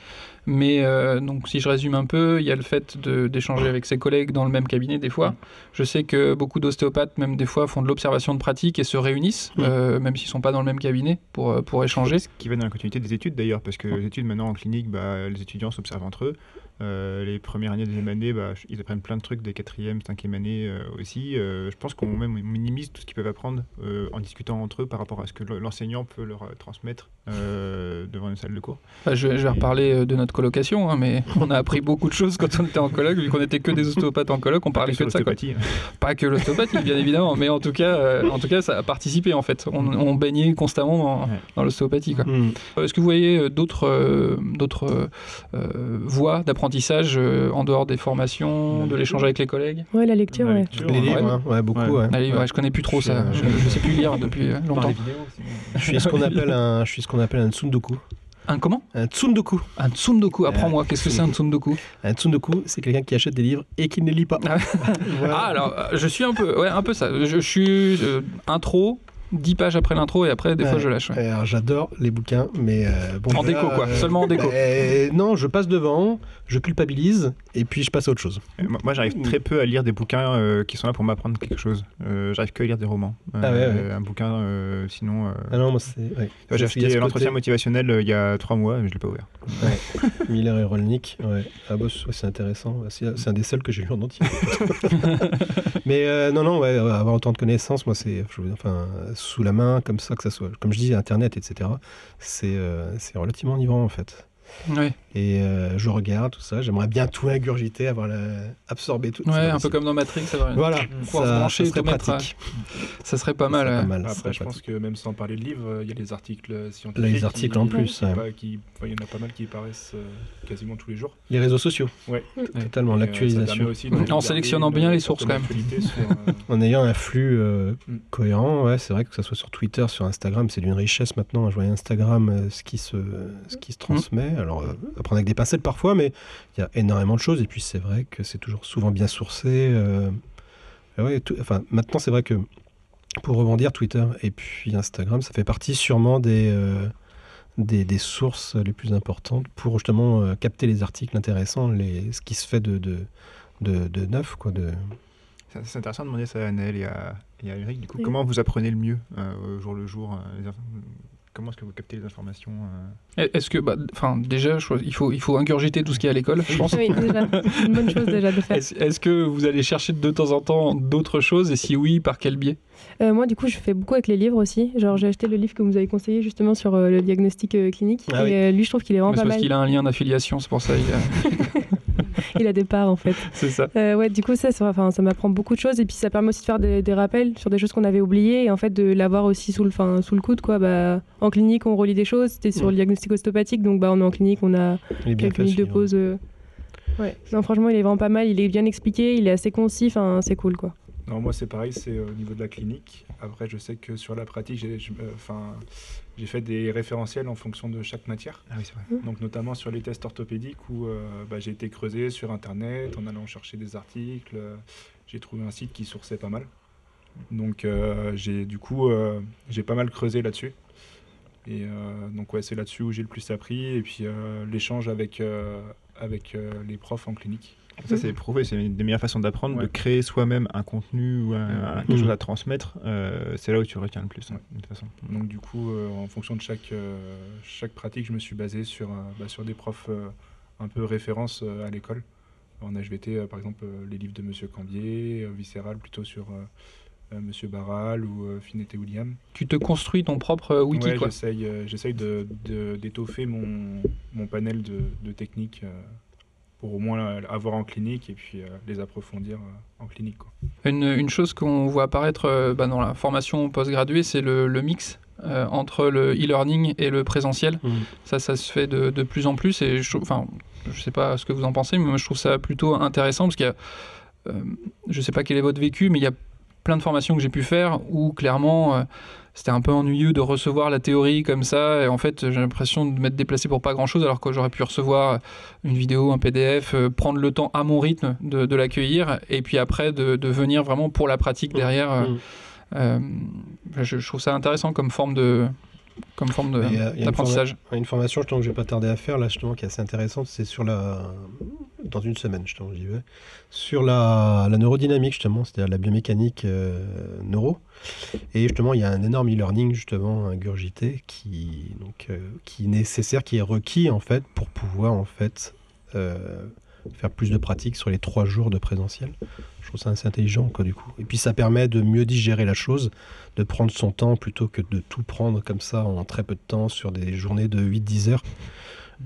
Mais euh, donc, si je résume un peu, il y a le fait d'échanger avec ses collègues dans le même cabinet, des fois. Je sais que beaucoup d'ostéopathes, même des fois, font de l'observation de pratique et se réunissent, Mm. euh, même s'ils ne sont pas dans le même cabinet, pour, pour échanger. Ce qui va dans la continuité des études d'ailleurs, parce que les études maintenant en clinique, bah, les étudiants s'observent entre eux. Euh, les premières années, deuxième année, bah, ils apprennent plein de trucs des quatrième, cinquième année euh, aussi. Euh, je pense qu'on même minimise tout ce qu'ils peuvent apprendre euh, en discutant entre eux par rapport à ce que le- l'enseignant peut leur transmettre euh, devant une salle de cours. Bah, je, je vais reparler euh, de notre colocation, hein, mais on a appris beaucoup de choses quand on était en coloc, vu qu'on était que des ostéopathes en coloc, on parlait que de ça. quoi. l'ostéopathie. Pas que l'ostéopathie, bien évidemment, mais en tout cas, euh, en tout cas, ça a participé en fait. On, on baignait constamment dans, Ouais. dans l'ostéopathie. Mm. Est-ce que vous voyez d'autres euh, d'autres voies d'apprentissage euh, en dehors des formations, de l'échange avec les collègues? Ouais, la lecture, La ouais. lecture, Les ouais. livres, hein, ouais, beaucoup. Ouais. ouais. Allez, ouais, je connais plus trop ça. Je, je sais plus lire depuis longtemps. les vidéos. Je suis ce qu'on appelle un, je suis ce qu'on appelle un tsundoku. Un comment? Un tsundoku. Un tsundoku. Apprends-moi. Qu'est-ce que c'est un tsundoku? Un tsundoku, c'est quelqu'un qui achète des livres et qui ne les lit pas. Ah. Voilà. Ah alors, euh, je suis un peu, ouais, un peu ça. Je, je suis euh, intro, 10 pages après l'intro et après des fois je lâche. ouais. J'adore les bouquins, mais euh, bon. En là, déco, quoi. Seulement en déco. bah, non, je passe devant, je culpabilise et puis je passe à autre chose. Euh, moi- j'arrive très peu à lire des bouquins euh, qui sont là pour m'apprendre quelque chose. Euh, j'arrive que à lire des romans. Euh, Ah ouais, ouais. Un bouquin, euh, sinon. euh, Ah non, moi c'est. Ouais. J'ai acheté ce l'entretien côté- motivationnel euh, il y a trois mois, mais je l'ai pas ouvert. Miller et Rolnick, ouais. Ah bah, c'est ouais, c'est intéressant. C'est un des seuls que j'ai lu en entier. Mais euh, non, non, ouais, avoir autant de connaissances, moi, c'est, enfin, sous la main, comme ça, que ça soit, comme je dis, Internet, etc. C'est, euh, c'est relativement enivrant en fait. Et euh, je regarde tout ça. J'aimerais bien tout ingurgiter, avoir la... absorber tout. ouais, un peu comme dans Matrix. Ça, va- Voilà, Pouvoir ça, brancher, ça serait à- pratique. ça serait pas Ça mal. serait pas mal, Après, serait je pense que même sans parler de livres, euh, il y a les articles euh, scientifiques. Les articles qui- en plus, qui ouais. pa- qui- enfin, Il y en a pas mal qui paraissent euh, quasiment tous les jours. Les réseaux sociaux, Ouais. totalement, euh, l'actualisation. En sélectionnant une bien les sources, quand même. sur, En ayant un flux Mm. cohérent, ouais, c'est vrai que ce soit sur Twitter, sur Instagram, c'est d'une richesse maintenant. Je vois Instagram, ce qui se, ce qui se transmet. Alors, euh, à prendre avec des pincettes parfois, mais il y a énormément de choses. Et puis, c'est vrai que c'est toujours souvent bien sourcé. euh, ouais, tout- enfin, maintenant, c'est vrai que pour rebondir, Twitter et puis Instagram, ça fait partie sûrement des, euh, des, des sources les plus importantes pour justement euh, capter les articles intéressants, les, ce qui se fait de, de, de, de neuf, quoi, de, C'est c'est intéressant de demander ça à Annelle et à, et à Eric. Du coup, Oui. comment vous apprenez le mieux euh, au jour le jour euh, Comment est-ce que vous captez les informations euh Est-ce que, bah, enfin, déjà, je- il faut, il faut ingurgiter tout ce qui est à l'école, je pense. Oui, déjà, c'est une bonne chose déjà de faire. Est-ce est-ce que vous allez chercher de temps en temps d'autres choses et si oui, par quel biais? Euh, moi, du coup, je fais beaucoup avec les livres aussi. Genre, j'ai acheté le livre que vous avez conseillé justement sur euh, le diagnostic euh, clinique. Ah et oui. euh, lui, je trouve qu'il est vraiment C'est pas parce mal. qu'il a un lien d'affiliation, c'est pour ça. il a- Il a des parts, en fait. C'est ça. Euh, ouais, du coup, ça, ça, enfin, ça m'apprend beaucoup de choses. Et puis, ça permet aussi de faire des, des rappels sur des choses qu'on avait oubliées. Et en fait, de l'avoir aussi sous le, enfin, sous le coude. Quoi. Bah, en clinique, on relit des choses. C'était sur Ouais. le diagnostic ostéopathique. Donc, bah, on est en clinique, on a quelques minutes de pause. euh. Ouais. Non, franchement, il est vraiment pas mal. Il est bien expliqué. Il est assez concis. Enfin, c'est cool, quoi. Non, moi c'est pareil, c'est au niveau de la clinique. Après, je sais que sur la pratique, j'ai euh, enfin, j'ai fait des référentiels en fonction de chaque matière. Ah oui, c'est vrai. Donc notamment sur les tests orthopédiques où euh, bah, j'ai été creusé sur internet en allant chercher des articles. j'ai trouvé un site qui sourçait pas mal. Donc euh, j'ai du coup euh, j'ai pas mal creusé là-dessus. Et euh, donc ouais, c'est là-dessus où j'ai le plus appris. Et puis euh, l'échange avec, euh, avec euh, les profs en clinique. Ça, c'est prouvé, c'est une des meilleures façons d'apprendre, de créer soi-même un contenu ou un- un- quelque chose à transmettre. euh, c'est là où tu retiens le plus, hein, Ouais. de toute façon. Donc du coup, euh, en fonction de chaque, euh, chaque pratique, je me suis basé sur, euh, bah, sur des profs euh, un peu références euh, à l'école. En HVT, euh, par exemple, euh, les livres de Monsieur Cambier, euh, Viscéral plutôt sur euh, euh, Monsieur Barral ou euh, Finette et William. Tu te construis ton propre euh, wiki, Ouais, quoi. j'essaye, euh, j'essaye de, de- d'étoffer mon, mon panel de, de techniques euh, pour au moins avoir en clinique et puis euh, les approfondir euh, en clinique. quoi. Une, une chose qu'on voit apparaître euh, bah, dans la formation postgraduée, c'est le, le mix euh, entre le e-learning et le présentiel. Mhm. Ça, ça se fait de, de plus en plus et je, enfin, je sais pas ce que vous en pensez, mais moi je trouve ça plutôt intéressant parce qu'il y a, euh, je sais pas quel est votre vécu, mais il y a plein de formations que j'ai pu faire où clairement euh, c'était un peu ennuyeux de recevoir la théorie comme ça. Et en fait, j'ai l'impression de m'être déplacé pour pas grand chose, alors que j'aurais pu recevoir une vidéo, un PDF, euh, prendre le temps à mon rythme de, de l'accueillir, et puis après de, de, venir vraiment pour la pratique Mmh. derrière. Euh, euh, je, je, trouve ça intéressant comme forme de comme forme d'apprentissage. Une, une, formation justement, que je vais pas tarder à faire là justement qui est assez intéressante, c'est sur la dans une semaine justement j'y vais sur la, la neurodynamique justement, c'est-à-dire la biomécanique euh, neuro. Et justement, il y a un énorme e-learning justement ingurgité qui donc euh, qui est nécessaire, qui est requis en fait pour pouvoir en fait euh, faire plus de pratique sur les trois jours de présentiel. Je trouve ça assez intelligent quoi du coup. Et puis ça permet de mieux digérer la chose, de prendre son temps plutôt que de tout prendre comme ça en très peu de temps sur des journées de 8-10 heures.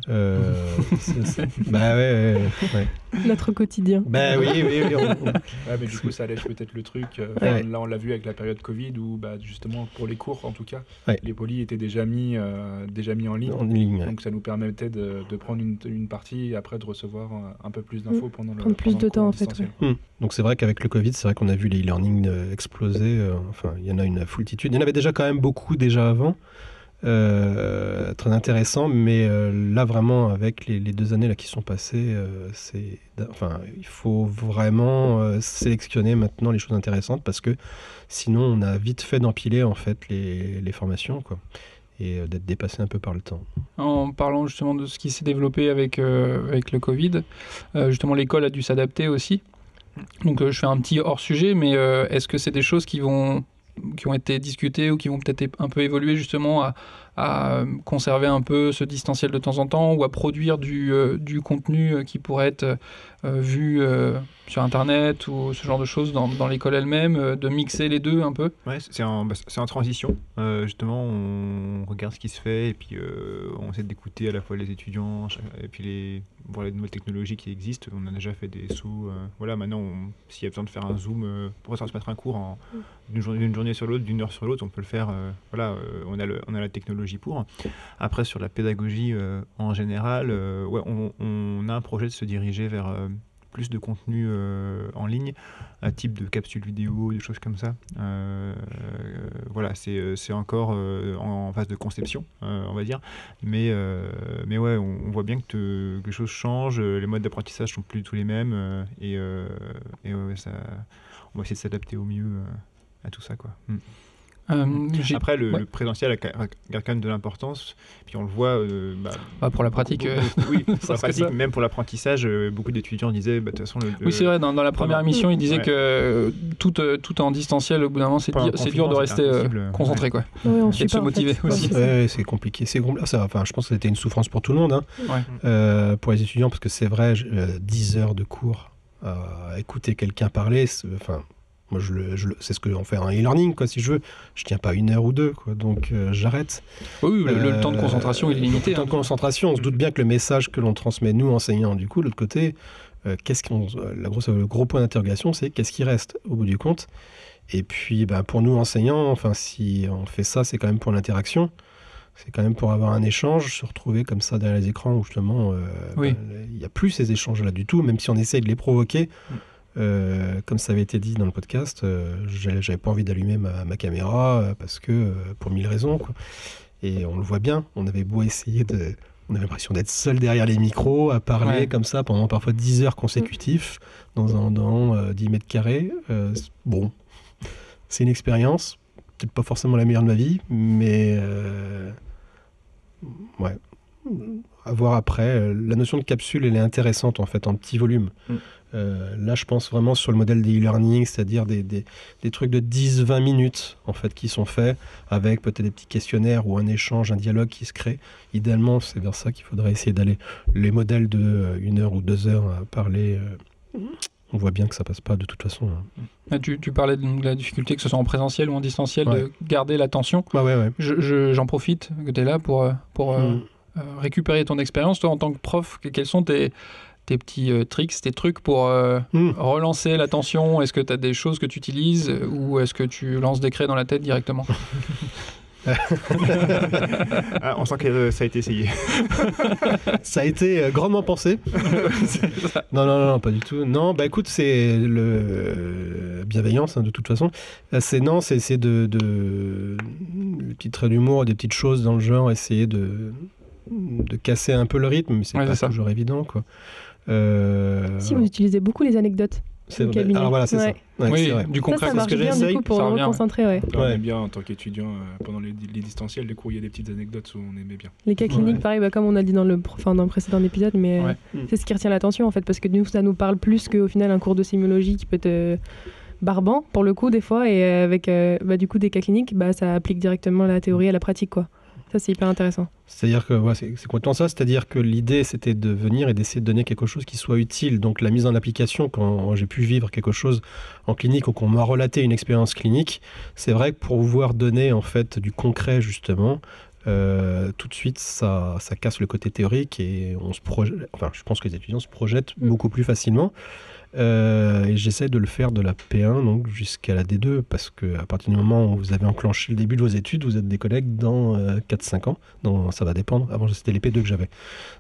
Euh, c'est, c'est... Bah ouais, ouais, ouais, Notre quotidien. Bah oui, oui, oui. On... ouais, mais du coup, ça allège peut-être le truc. Euh, ouais. Là, on l'a vu avec la période Covid où, bah, justement, pour les cours, en tout cas, les polis étaient déjà mis, euh, déjà mis en ligne. En ligne donc, ça nous permettait de, de prendre une, une, partie et après de recevoir un peu plus d'infos mmh. pendant le Prendre plus pendant de temps, en fait. Mmh. Donc, c'est vrai qu'avec le Covid, c'est vrai qu'on a vu les e-learning exploser. enfin, il y en a une foultitude. Il y en avait déjà quand même beaucoup déjà avant. Euh, très intéressant, mais euh, là vraiment avec les, deux années là qui sont passées, euh, c'est, enfin, il faut vraiment sélectionner maintenant les choses intéressantes parce que sinon on a vite fait d'empiler en fait les, les formations quoi et d'être dépassé un peu par le temps. En parlant justement de ce qui s'est développé avec avec le Covid, justement l'école a dû s'adapter aussi. Donc je fais un petit hors sujet, mais est-ce que c'est des choses qui vont qui ont été discutés ou qui vont peut-être un peu évoluer justement à, à, conserver un peu ce distanciel de temps en temps ou à produire du, euh, du contenu qui pourrait être euh, vu euh, sur Internet ou ce genre de choses dans, dans l'école elle-même, de mixer les deux un peu Ouais, c'est en, bah, en, transition. justement, on regarde ce qui se fait et puis on essaie d'écouter à la fois les étudiants et puis les, bon, les nouvelles technologies qui existent. On a déjà fait des sous. voilà, maintenant, s'il y a besoin de faire un zoom pour transmettre un cours d'une journée, journée sur l'autre, d'une heure sur l'autre, on peut le faire. voilà, on a, le, on a la technologie pour. Après, sur la pédagogie euh, en général, euh, ouais, on, a un projet de se diriger vers euh, plus de contenu en ligne, un type de capsule vidéo, des choses comme ça. voilà, c'est encore en, phase de conception, on va dire. Mais, mais ouais, on, voit bien que, que les choses changent, les modes d'apprentissage sont plus du tout les mêmes. et, et ouais, on va essayer de s'adapter au mieux à tout ça. Quoi. Mm. Euh, Après, le, ouais. le, présentiel a, a, quand même de l'importance. Puis on le voit. Euh, bah, bah pour la pratique. Beaucoup, beaucoup, oui, pour la pratique, même pour l'apprentissage, euh, beaucoup d'étudiants disaient de bah, toute façon. Le, oui, c'est vrai. Dans, dans la première émission, ils disaient ouais. que tout, tout en distanciel, au bout d'un moment, c'est dur de rester concentré. Ouais. Quoi. Ouais, on Et de se motiver en fait. aussi. Ouais, c'est compliqué. C'est ça, enfin, je pense que c'était une souffrance pour tout le monde. Hein. Euh, pour les étudiants, parce que c'est vrai, 10 heures de cours à écouter quelqu'un parler, enfin moi, je le, je le, c'est ce que fait un e-learning, quoi, si je veux. Je tiens pas une heure ou deux, quoi. Donc, euh, j'arrête. Oui, le, euh, le, temps de concentration est limité. Le temps de concentration, on se doute bien que le message que l'on transmet, nous, enseignants, du coup, de l'autre côté, euh, qu'est-ce qu'on, la grosse, le gros point d'interrogation, c'est qu'est-ce qui reste, au bout du compte. Et puis, ben, pour nous, enseignants, enfin, si on fait ça, c'est quand même pour l'interaction. C'est quand même pour avoir un échange, se retrouver comme ça derrière les écrans où justement, il oui. n'y ben, a plus ces échanges-là du tout, même si on essaye de les provoquer. Euh, comme ça avait été dit dans le podcast, euh, j'avais pas envie d'allumer ma, ma, caméra euh, parce que pour mille raisons. Quoi. Et on le voit bien, on avait beau essayer de. On avait l'impression d'être seul derrière les micros, à parler ouais. comme ça pendant parfois 10 heures consécutives dans un dans 10 mètres carrés. bon, c'est une expérience, peut-être pas forcément la meilleure de ma vie, mais ouais. À voir après. La notion de capsule, elle est intéressante en fait, en petit volume. Mm. Euh, là, je pense vraiment sur le modèle des e-learning, c'est-à-dire des, des, des, trucs de 10-20 minutes en fait qui sont faits avec peut-être des petits questionnaires ou un échange, un dialogue qui se crée. Idéalement, c'est vers ça qu'il faudrait essayer d'aller. Les modèles de euh, une heure ou deux heures à parler, euh, on voit bien que ça passe pas de toute façon. Hein. Tu, tu, parlais de la difficulté, que ce soit en présentiel ou en distanciel, ouais. de garder l'attention. Bah ouais, ouais. J'en je, profite que tu es là pour, pour mm. récupérer ton expérience. Toi, en tant que prof, quels sont tes tes petits euh, tricks, tes trucs pour euh, mmh. relancer l'attention Est-ce que tu as des choses que tu utilises euh, ou est-ce que tu lances des craies dans la tête directement? Ah, on sent que ça a été essayé. ça a été euh, grandement pensé. non, non, non, pas du tout. Non, bah écoute, c'est le bienveillance hein, de toute façon. C'est non, c'est de, de, petits traits d'humour, des petites choses dans le genre, essayer de, de casser un peu le rythme, mais c'est Ouais, pas toujours évident. Quoi. Euh, Si, vous utilisez beaucoup les anecdotes. c'est vrai. cabinet. Alors voilà, c'est Ouais. ça. Ouais, oui, vrai. du concret. ça c'est ce que bien du coup pour ça revient, ouais. reconcentrer, ouais. On Ouais. aime bien en tant qu'étudiant, euh, pendant les, les distanciels, les cours, il y a des petites anecdotes où on aimait bien. Les cas cliniques, Ouais. pareil, bah, comme on a dit dans le, enfin, dans le précédent épisode, mais euh. Mm. c'est ce qui retient l'attention en fait, parce que nous, ça nous parle plus qu'au final un cours de sémiologie qui peut être euh, barbant pour le coup des fois, et euh, avec euh, bah, du coup des cas cliniques, bah, ça applique directement la théorie à la pratique quoi. Ça c'est hyper intéressant. C'est-à-dire que ouais, c'est complètement ça. C'est-à-dire que l'idée, c'était de venir et d'essayer de donner quelque chose qui soit utile. Donc la mise en application, quand j'ai pu vivre quelque chose en clinique ou qu'on m'a relaté une expérience clinique, c'est vrai que pour pouvoir donner en fait du concret justement, euh, tout de suite ça, ça casse le côté théorique et on se projette. Enfin, je pense que les étudiants se projettent Mm. beaucoup plus facilement. Euh, et j'essaie de le faire de la P1 donc jusqu'à la D2 parce que à partir du moment où vous avez enclenché le début de vos études, vous êtes des collègues dans euh, 4-5 ans. Non, ça va dépendre. Avant, c'était les P2 que j'avais.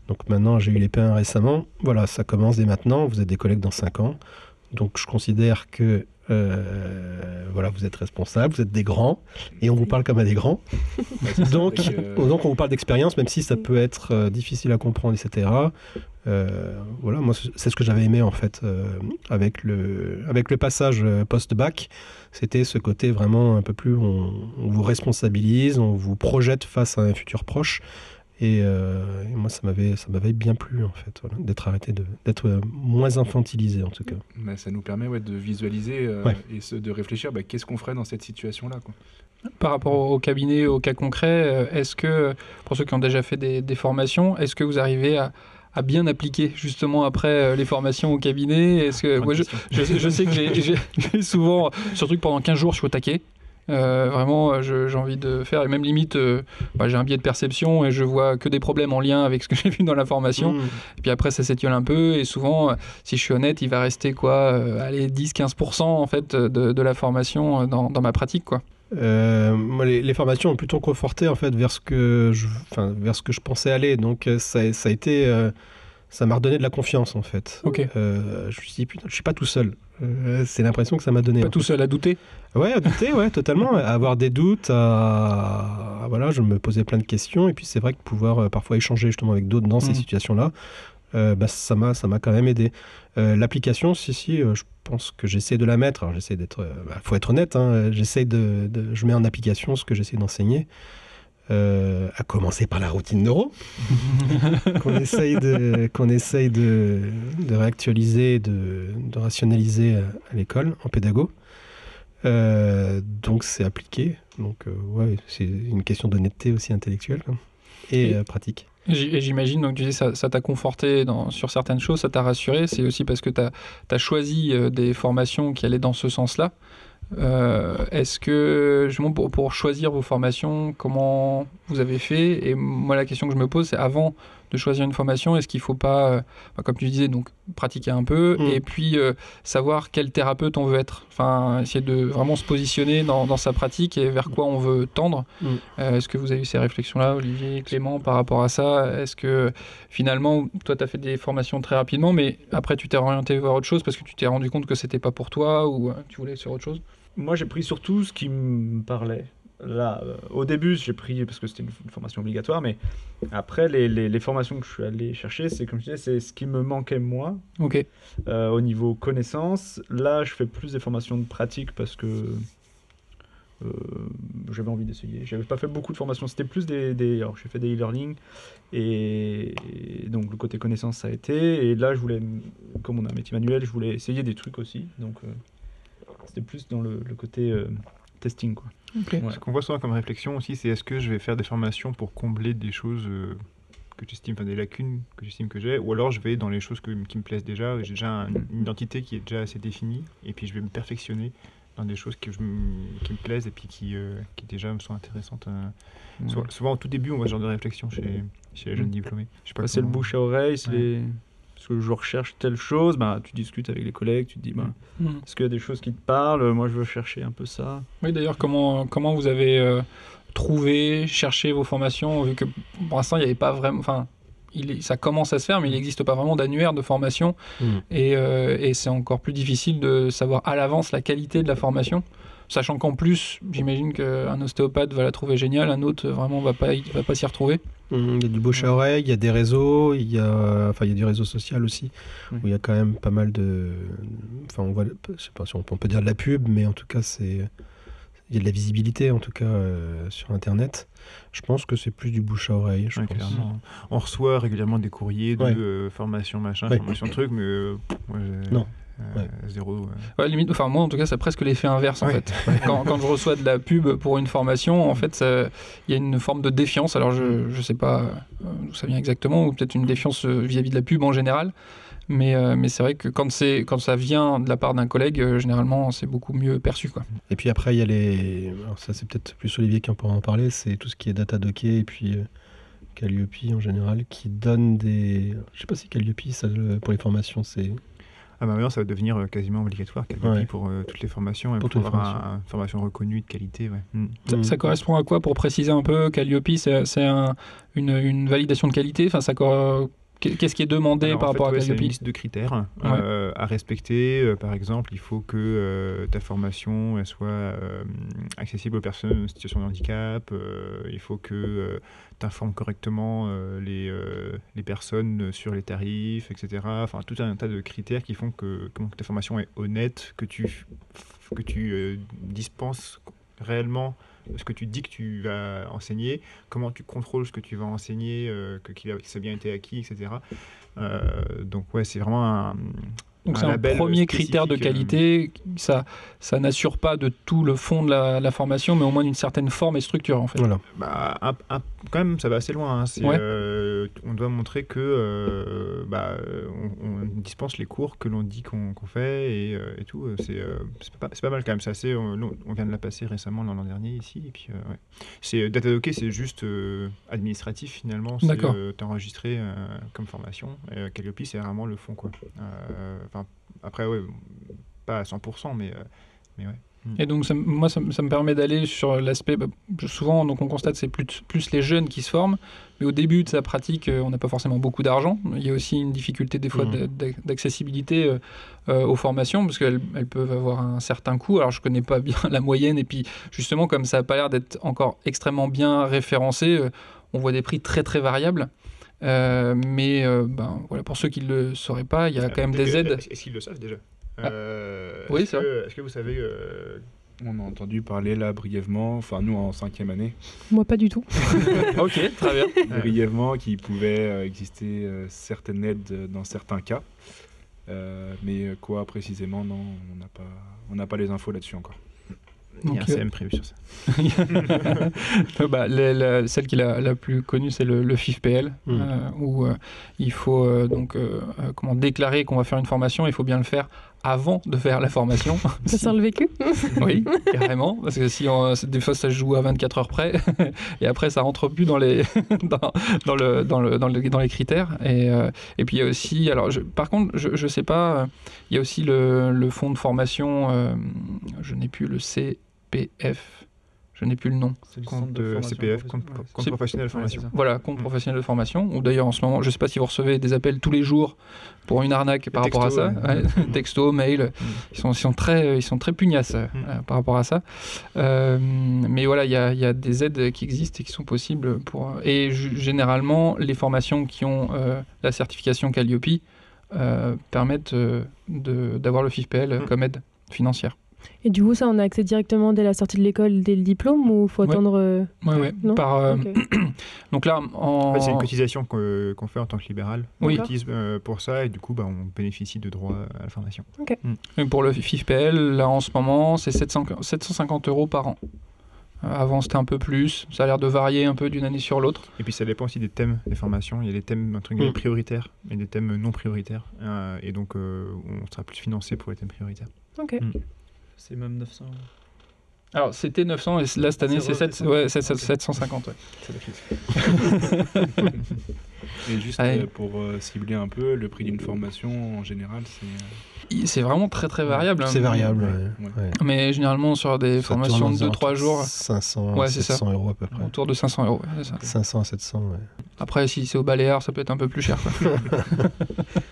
Donc maintenant, j'ai eu les P1 récemment. Voilà, ça commence dès maintenant. Vous êtes des collègues dans 5 ans. Donc je considère que euh, voilà, vous êtes responsables, vous êtes des grands, et on vous parle comme à des grands. donc, euh, donc on vous parle d'expérience, même si ça peut être euh, difficile à comprendre, etc. Euh, voilà, moi c'est ce que j'avais aimé en fait avec le avec le passage post-bac, c'était ce côté vraiment un peu plus on, on vous responsabilise, on vous projette face à un futur proche. Et, euh, et moi, ça m'avait, ça m'avait bien plu, en fait, voilà, d'être arrêté, de, d'être euh, moins infantilisé, en tout cas. bah, ça nous permet ouais, de visualiser euh, Ouais. et ce- de réfléchir bah, qu'est-ce qu'on ferait dans cette situation-là. quoi. Par rapport au cabinet, au cas concret, est-ce que, pour ceux qui ont déjà fait des, des formations, est-ce que vous arrivez à, à bien appliquer justement après euh, les formations au cabinet? Est-ce que moi, je, je, sais- je sais que j'ai souvent, surtout que pendant 15 jours, je suis au taquet. Euh, vraiment, euh, j'ai envie de faire, et même limite, euh, bah, j'ai un biais de perception et je vois que des problèmes en lien avec ce que j'ai vu dans la formation. Mmh. Et puis après, ça s'étiole un peu. Et souvent, si je suis honnête, il va rester quoi Allez, 10-15% en fait de, de la formation dans, dans ma pratique. quoi. Euh, moi, les, les formations ont plutôt conforté en fait vers ce que je, vers ce que je pensais aller. Donc ça, ça a été, euh, ça m'a redonné de la confiance en fait. Ok. Euh, je me suis dit putain, je suis pas tout seul. Euh, c'est l'impression que ça m'a donné. Pas tout fait. seul à douter. Ouais, à douter, ouais, totalement. à avoir des doutes, à... voilà, je me posais plein de questions. Et puis c'est vrai que pouvoir euh, parfois échanger justement avec d'autres dans ces Mhm. situations-là, bah, ça m'a, ça m'a quand même aidé. L'application, si, si, je pense que j'essaie de la mettre. Alors j'essaie d'être, bah, faut être honnête. Hein, j'essaie de, de- je mets en application ce que j'essaie d'enseigner. Euh, à commencer par la routine neuro, qu'on essaye de, qu'on essaye de, de réactualiser, de, de rationaliser à, à l'école, en pédago. Euh, donc c'est appliqué. Donc euh, ouais, c'est une question d'honnêteté aussi intellectuelle quoi. et Et- euh, pratique. Et j'imagine, donc tu dis, ça ça t'a conforté dans, sur certaines choses, ça t'a rassuré. C'est aussi parce que tu as, choisi euh, des formations qui allaient dans ce sens-là. Euh, Est-ce que, justement, pour, pour choisir vos formations, comment vous avez fait? Et moi, la question que je me pose, c'est avant de choisir une formation, est-ce qu'il ne faut pas, euh, bah, comme tu disais, donc pratiquer un peu Mm. et puis euh, savoir quel thérapeute on veut être? Enfin, essayer de vraiment se positionner dans, dans sa pratique et vers quoi on veut tendre. Mm. Est-ce que vous avez eu ces réflexions-là, Olivier, Clément, par rapport à ça? Est-ce que finalement, toi, tu as fait des formations très rapidement, mais après, tu t'es orienté vers autre chose parce que tu t'es rendu compte que c'était pas pour toi ou tu voulais sur autre chose? Moi, j'ai pris surtout ce qui me parlait. Là, euh, au début, j'ai pris parce que c'était une, une formation obligatoire, mais après, les, les- les formations que je suis allé chercher, c'est comme je disais, c'est ce qui me manquait moi Ok. euh, au niveau connaissance. Là, je fais plus des formations de pratique parce que euh, j'avais envie d'essayer. J'avais pas fait beaucoup de formations, c'était plus des. des- alors, j'ai fait des e-learning et, et donc le côté connaissance, ça a été. Et là, je voulais, comme on a un métier manuel, je voulais essayer des trucs aussi. Donc, c'était plus dans le, le côté euh, testing, quoi. Ouais. Ce qu'on voit souvent comme réflexion aussi, c'est est-ce que je vais faire des formations pour combler des choses euh, que j'estime, enfin des lacunes que j'estime que j'ai, ou alors je vais dans les choses que- qui me plaisent déjà, j'ai déjà un- une identité qui est déjà assez définie, et puis je vais me perfectionner dans des choses que je qui me plaisent et puis qui, euh, qui déjà me sont intéressantes. euh. Sou- Souvent au tout début, on voit ce genre de réflexion chez, chez les jeunes Mm. diplômés. Je sais pas Bah, c'est le bouche à oreille, c'est Ouais. les- parce que je recherche telle chose, bah, tu discutes avec les collègues, tu te dis, bah, Mm. est-ce qu'il y a des choses qui te parlent? Moi, je veux chercher un peu ça. Oui, d'ailleurs, comment, comment vous avez euh, trouvé, cherché vos formations, vu que pour l'instant, il n'y avait pas vraiment. Enfin, il est- ça commence à se faire, mais il n'existe pas vraiment d'annuaire de formation. Mm. Et, euh, et c'est encore plus difficile de savoir à l'avance la qualité de la formation. Sachant qu'en plus, j'imagine qu'un ostéopathe va la trouver géniale, un autre vraiment va pas, va pas s'y retrouver. Hum, Il y a du bouche à oreille, il y a des réseaux, il y a, enfin, il y a du réseau social aussi, Oui. où il y a quand même pas mal de. Enfin, on voit, je sais pas si on peut dire de la pub, mais en tout cas, c'est. Il y a de la visibilité, en tout cas, euh, sur Internet. Je pense que c'est plus du bouche à oreille, je Ouais, pense. clairement. On reçoit régulièrement des courriers de Ouais. euh, formation machin, Ouais. formation truc, mais euh, moi, Non. Euh, Ouais. zéro. euh. Ouais, limite, enfin moi en tout cas, c'est presque l'effet inverse en Ouais. fait. Quand, quand je reçois de la pub pour une formation, en fait, il y a une forme de défiance. Alors je, je sais pas euh, d'où ça vient exactement, ou peut-être une défiance vis-à-vis de la pub en général. Mais, euh, mais c'est vrai que quand, c'est, quand ça vient de la part d'un collègue, euh, généralement, c'est beaucoup mieux perçu. Quoi. Et puis après, il y a les. Alors, ça, c'est peut-être plus Olivier qui en pourra en parler. C'est tout ce qui est Datadocké et puis euh, Calliope en général qui donne des. Je sais pas si Calliope, ça, pour les formations, c'est. Ah bah maintenant, ça va devenir euh, quasiment obligatoire, Calliope, Ouais. pour euh, toutes les formations, et Pour pour, toutes les avoir formations. un- une formation reconnue de qualité. Ouais. Mm. Ça, Mm. ça correspond à quoi pour préciser un peu Calliope, c'est, c'est un- une, une validation de qualité? Enfin, ça, co- Qu'est-ce qui est demandé Alors, par en fait, rapport ouais, à c'est Calliope une liste de critères euh, à respecter. Euh, par exemple, il faut que euh, ta formation elle soit accessible aux personnes en situation de handicap. Il faut que tu informes correctement les, les personnes sur les tarifs, etc. Enfin, tout un tas de critères qui font que, que ta formation est honnête, que tu, que tu dispenses réellement ce que tu dis que tu vas enseigner, comment tu contrôles ce que tu vas enseigner, euh, que, qu'il a, que ça a bien été acquis, etc. Euh, donc ouais, c'est vraiment un, Donc c'est un premier critère de euh, qualité. Ça, ça n'assure pas de tout le fond de la, la formation, mais au moins d'une certaine forme et structure en fait. Voilà. Bah, un- un- quand même, ça va assez loin. hein. Ouais. euh, on doit montrer que euh, bah, on, on dispense les cours que l'on dit qu'on, fait et, euh, et tout. C'est, pas, pas mal quand même. Assez, on, on vient de la passer récemment l'an dernier ici. Et puis, ouais. c'est, c'est juste administratif finalement. C'est, D'accord. t'es enregistré comme formation. Et, Calliope, c'est vraiment le fond. Quoi. Après, ouais, pas à 100%, mais, mais ouais. Et donc ça, moi, ça, me permet d'aller sur l'aspect. bah, souvent, donc on constate c'est plus, plus les jeunes qui se forment, mais au début de sa pratique, euh, on n'a pas forcément beaucoup d'argent. Il y a aussi une difficulté des fois d'a- d'accessibilité euh, euh, aux formations parce qu'elles elles peuvent avoir un certain coût. Alors je connais pas bien la moyenne et puis justement comme ça a pas l'air d'être encore extrêmement bien référencé, on voit des prix très très variables. Euh, mais euh, ben, voilà, pour ceux qui ne le sauraient pas, il y a quand même des aides. Est-ce qu'ils le savent déjà? Ah. Euh, Oui, est-ce que, est-ce que vous savez euh, On a entendu parler là brièvement, enfin nous en cinquième année, Moi, pas du tout. ok, très bien. Brièvement qu'il pouvait euh, exister euh, certaines aides dans certains cas. Euh, mais quoi précisément, non, on n'a pas, on n'a pas les infos là-dessus encore. Il y a un CM prévu sur ça. Bah, la- la- celle qui est la, la plus connue, c'est le, le FIFPL, Mm. euh, où euh, il faut euh, donc comment déclarer qu'on va faire une formation. Il faut bien le faire avant de faire la formation. Ça sent le vécu oui, carrément, parce que si on- des fois ça se joue à 24 heures près, et après ça rentre plus dans les dans, dans le, dans, le, dans, le- dans les critères. Et, euh, et puis il y a aussi, alors je- par contre, je, je sais pas, euh, il y a aussi le, le fonds de formation, euh, je n'ai plus le CPF, je n'ai plus le nom. C'est le Compte centre de de formation CPF, compte, professionnel de formation. Voilà, compte Mm. professionnel de formation. Ou d'ailleurs, en ce moment, je ne sais pas si vous recevez des appels tous les jours pour une arnaque par rapport à ça. ouais. Ouais, texto, mail. Ils, sont, ils, sont très, ils sont très pugnaces euh, Mm. par rapport à ça. Euh, mais voilà, il y a, il y a des aides qui existent et qui sont possibles. pour Et généralement, les formations qui ont euh, la certification Calliope euh, permettent euh, de- d'avoir le FIFPL Mm. comme aide financière. Et du coup, ça, on a accès directement dès la sortie de l'école, dès le diplôme, ou faut Ouais. attendre euh, Ouais, ouais. Non Par, euh. Donc là, en... En fait, c'est une cotisation qu'on fait en tant que libéral. On Oui. cotise euh, pour ça et du coup, bah, on bénéficie de droits à la formation. Et pour le FIFPL, là en ce moment, c'est 700 750 euros par an. Euh, Avant, c'était un peu plus. Ça a l'air de varier un peu d'une année sur l'autre. Et puis ça dépend aussi des thèmes des formations. Il y a des thèmes entre guillemets, Mm. prioritaires et des thèmes non prioritaires. Euh, et donc, euh, on sera plus financé pour les thèmes prioritaires. Ok. C'est même 900 euros. Alors, c'était 900 et là, cette année, C'est c'est re- 7, ouais, c'est Ok. 750. ouais. C'est la crise. Et juste pour euh, cibler un peu, le prix d'une formation en général, c'est. C'est vraiment très très variable. hein. C'est variable. Ouais. ouais, ouais. Mais généralement, sur des Ça formations de aux 2-3 jours, 500, Ouais, c'est ça. 700 euros à peu près. autour de 500 euros. ça. 500 à 700, ouais. Après, si c'est au Baléares, ça peut être un peu plus cher.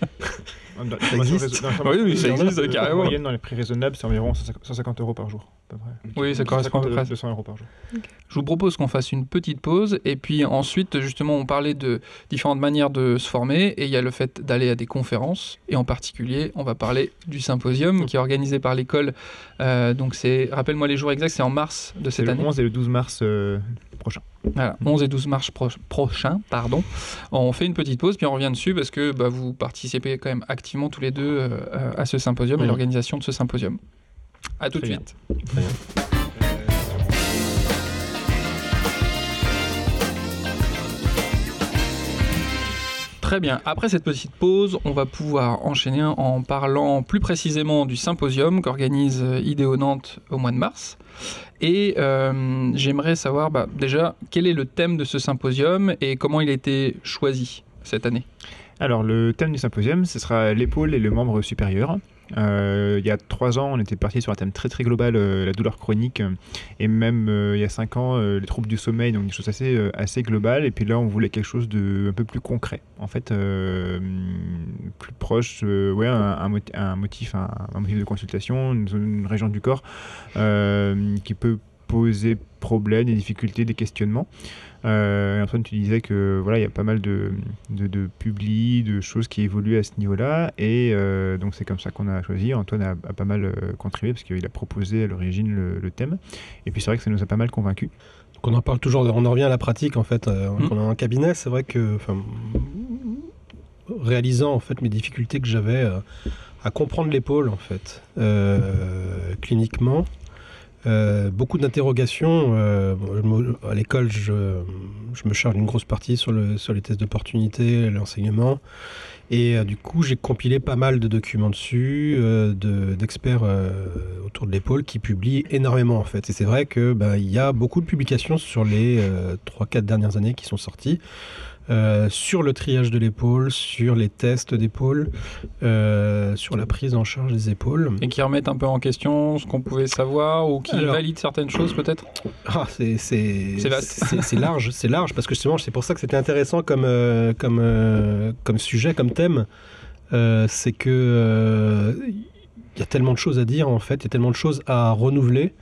quoi. Dans- Ça dans- existe dans- dans- Oui, oui, ça existe, dans- carrément. En moyenne, dans les prix raisonnables, c'est environ 150 euros par jour. à peu près. Oui, ça correspond à peu 150 près. 200 euros par jour. Je vous propose qu'on fasse une petite pause et puis ensuite, justement, on parlait de différentes manières de se former et il y a le fait d'aller à des conférences et en particulier, on va parler du symposium qui est organisé par l'école. Euh, donc, c'est, rappelle-moi les jours exacts, c'est en mars de cette le année. 11 et le 12 mars euh, prochain. Voilà, 11 et 12 mars pro- prochains, pardon. On fait une petite pause puis on revient dessus parce que bah, vous participez quand même activement tous les deux euh, à ce symposium et Mhm. l'organisation de ce symposium. À tout de bien. suite. Très bien. Très bien. Après cette petite pause, on va pouvoir enchaîner en parlant plus précisément du symposium qu'organise euh, Idéo Nantes au mois de mars. Et euh, j'aimerais savoir bah, déjà quel est le thème de ce symposium et comment il a été choisi cette année? Alors, le thème du symposium, ce sera l'épaule et le membre supérieur. Euh, il y a trois ans, on était parti sur un thème très très global, euh, la douleur chronique, et même euh, il y a cinq ans, les troubles du sommeil, donc des choses assez assez globales. Et puis là, on voulait quelque chose de un peu plus concret, en fait, plus proche, ouais, un, un moti- un motif, un, motif de consultation, une, région du corps qui peut poser problème, des difficultés, des questionnements. Euh, Antoine, tu disais que voilà, il y a pas mal de, de, de publis, de choses qui évoluent à ce niveau-là, et euh, donc c'est comme ça qu'on a choisi. Antoine a, a pas mal euh, contribué parce qu'il a proposé à l'origine le, le thème, et puis c'est vrai que ça nous a pas mal convaincus. Donc on en parle toujours, on en revient à la pratique en fait. Euh, Mhm. On est en cabinet, c'est vrai que, enfin, réalisant en fait mes difficultés que j'avais euh, à comprendre l'épaule en fait, euh, cliniquement, euh, beaucoup d'interrogations. euh, à l'école, je, me charge d'une grosse partie sur, le, sur les tests d'opportunité, l'enseignement. Et euh, du coup, j'ai compilé pas mal de documents dessus, euh, de- d'experts autour de l'épaule qui publient énormément en fait. Et c'est vrai que bah, il y a beaucoup de publications sur les 3-4 dernières années qui sont sorties. Euh, sur le triage de l'épaule, sur les tests d'épaule, euh, sur la prise en charge des épaules. Et qui remettent un peu en question ce qu'on pouvait savoir ou qui Alors- valident certaines choses peut-être? Ah, c'est large, c'est large parce que justement c'est pour ça que c'était intéressant comme euh, comme comme sujet, comme thème. C'est que il y a tellement de choses à dire en fait, il y a tellement de choses à renouveler.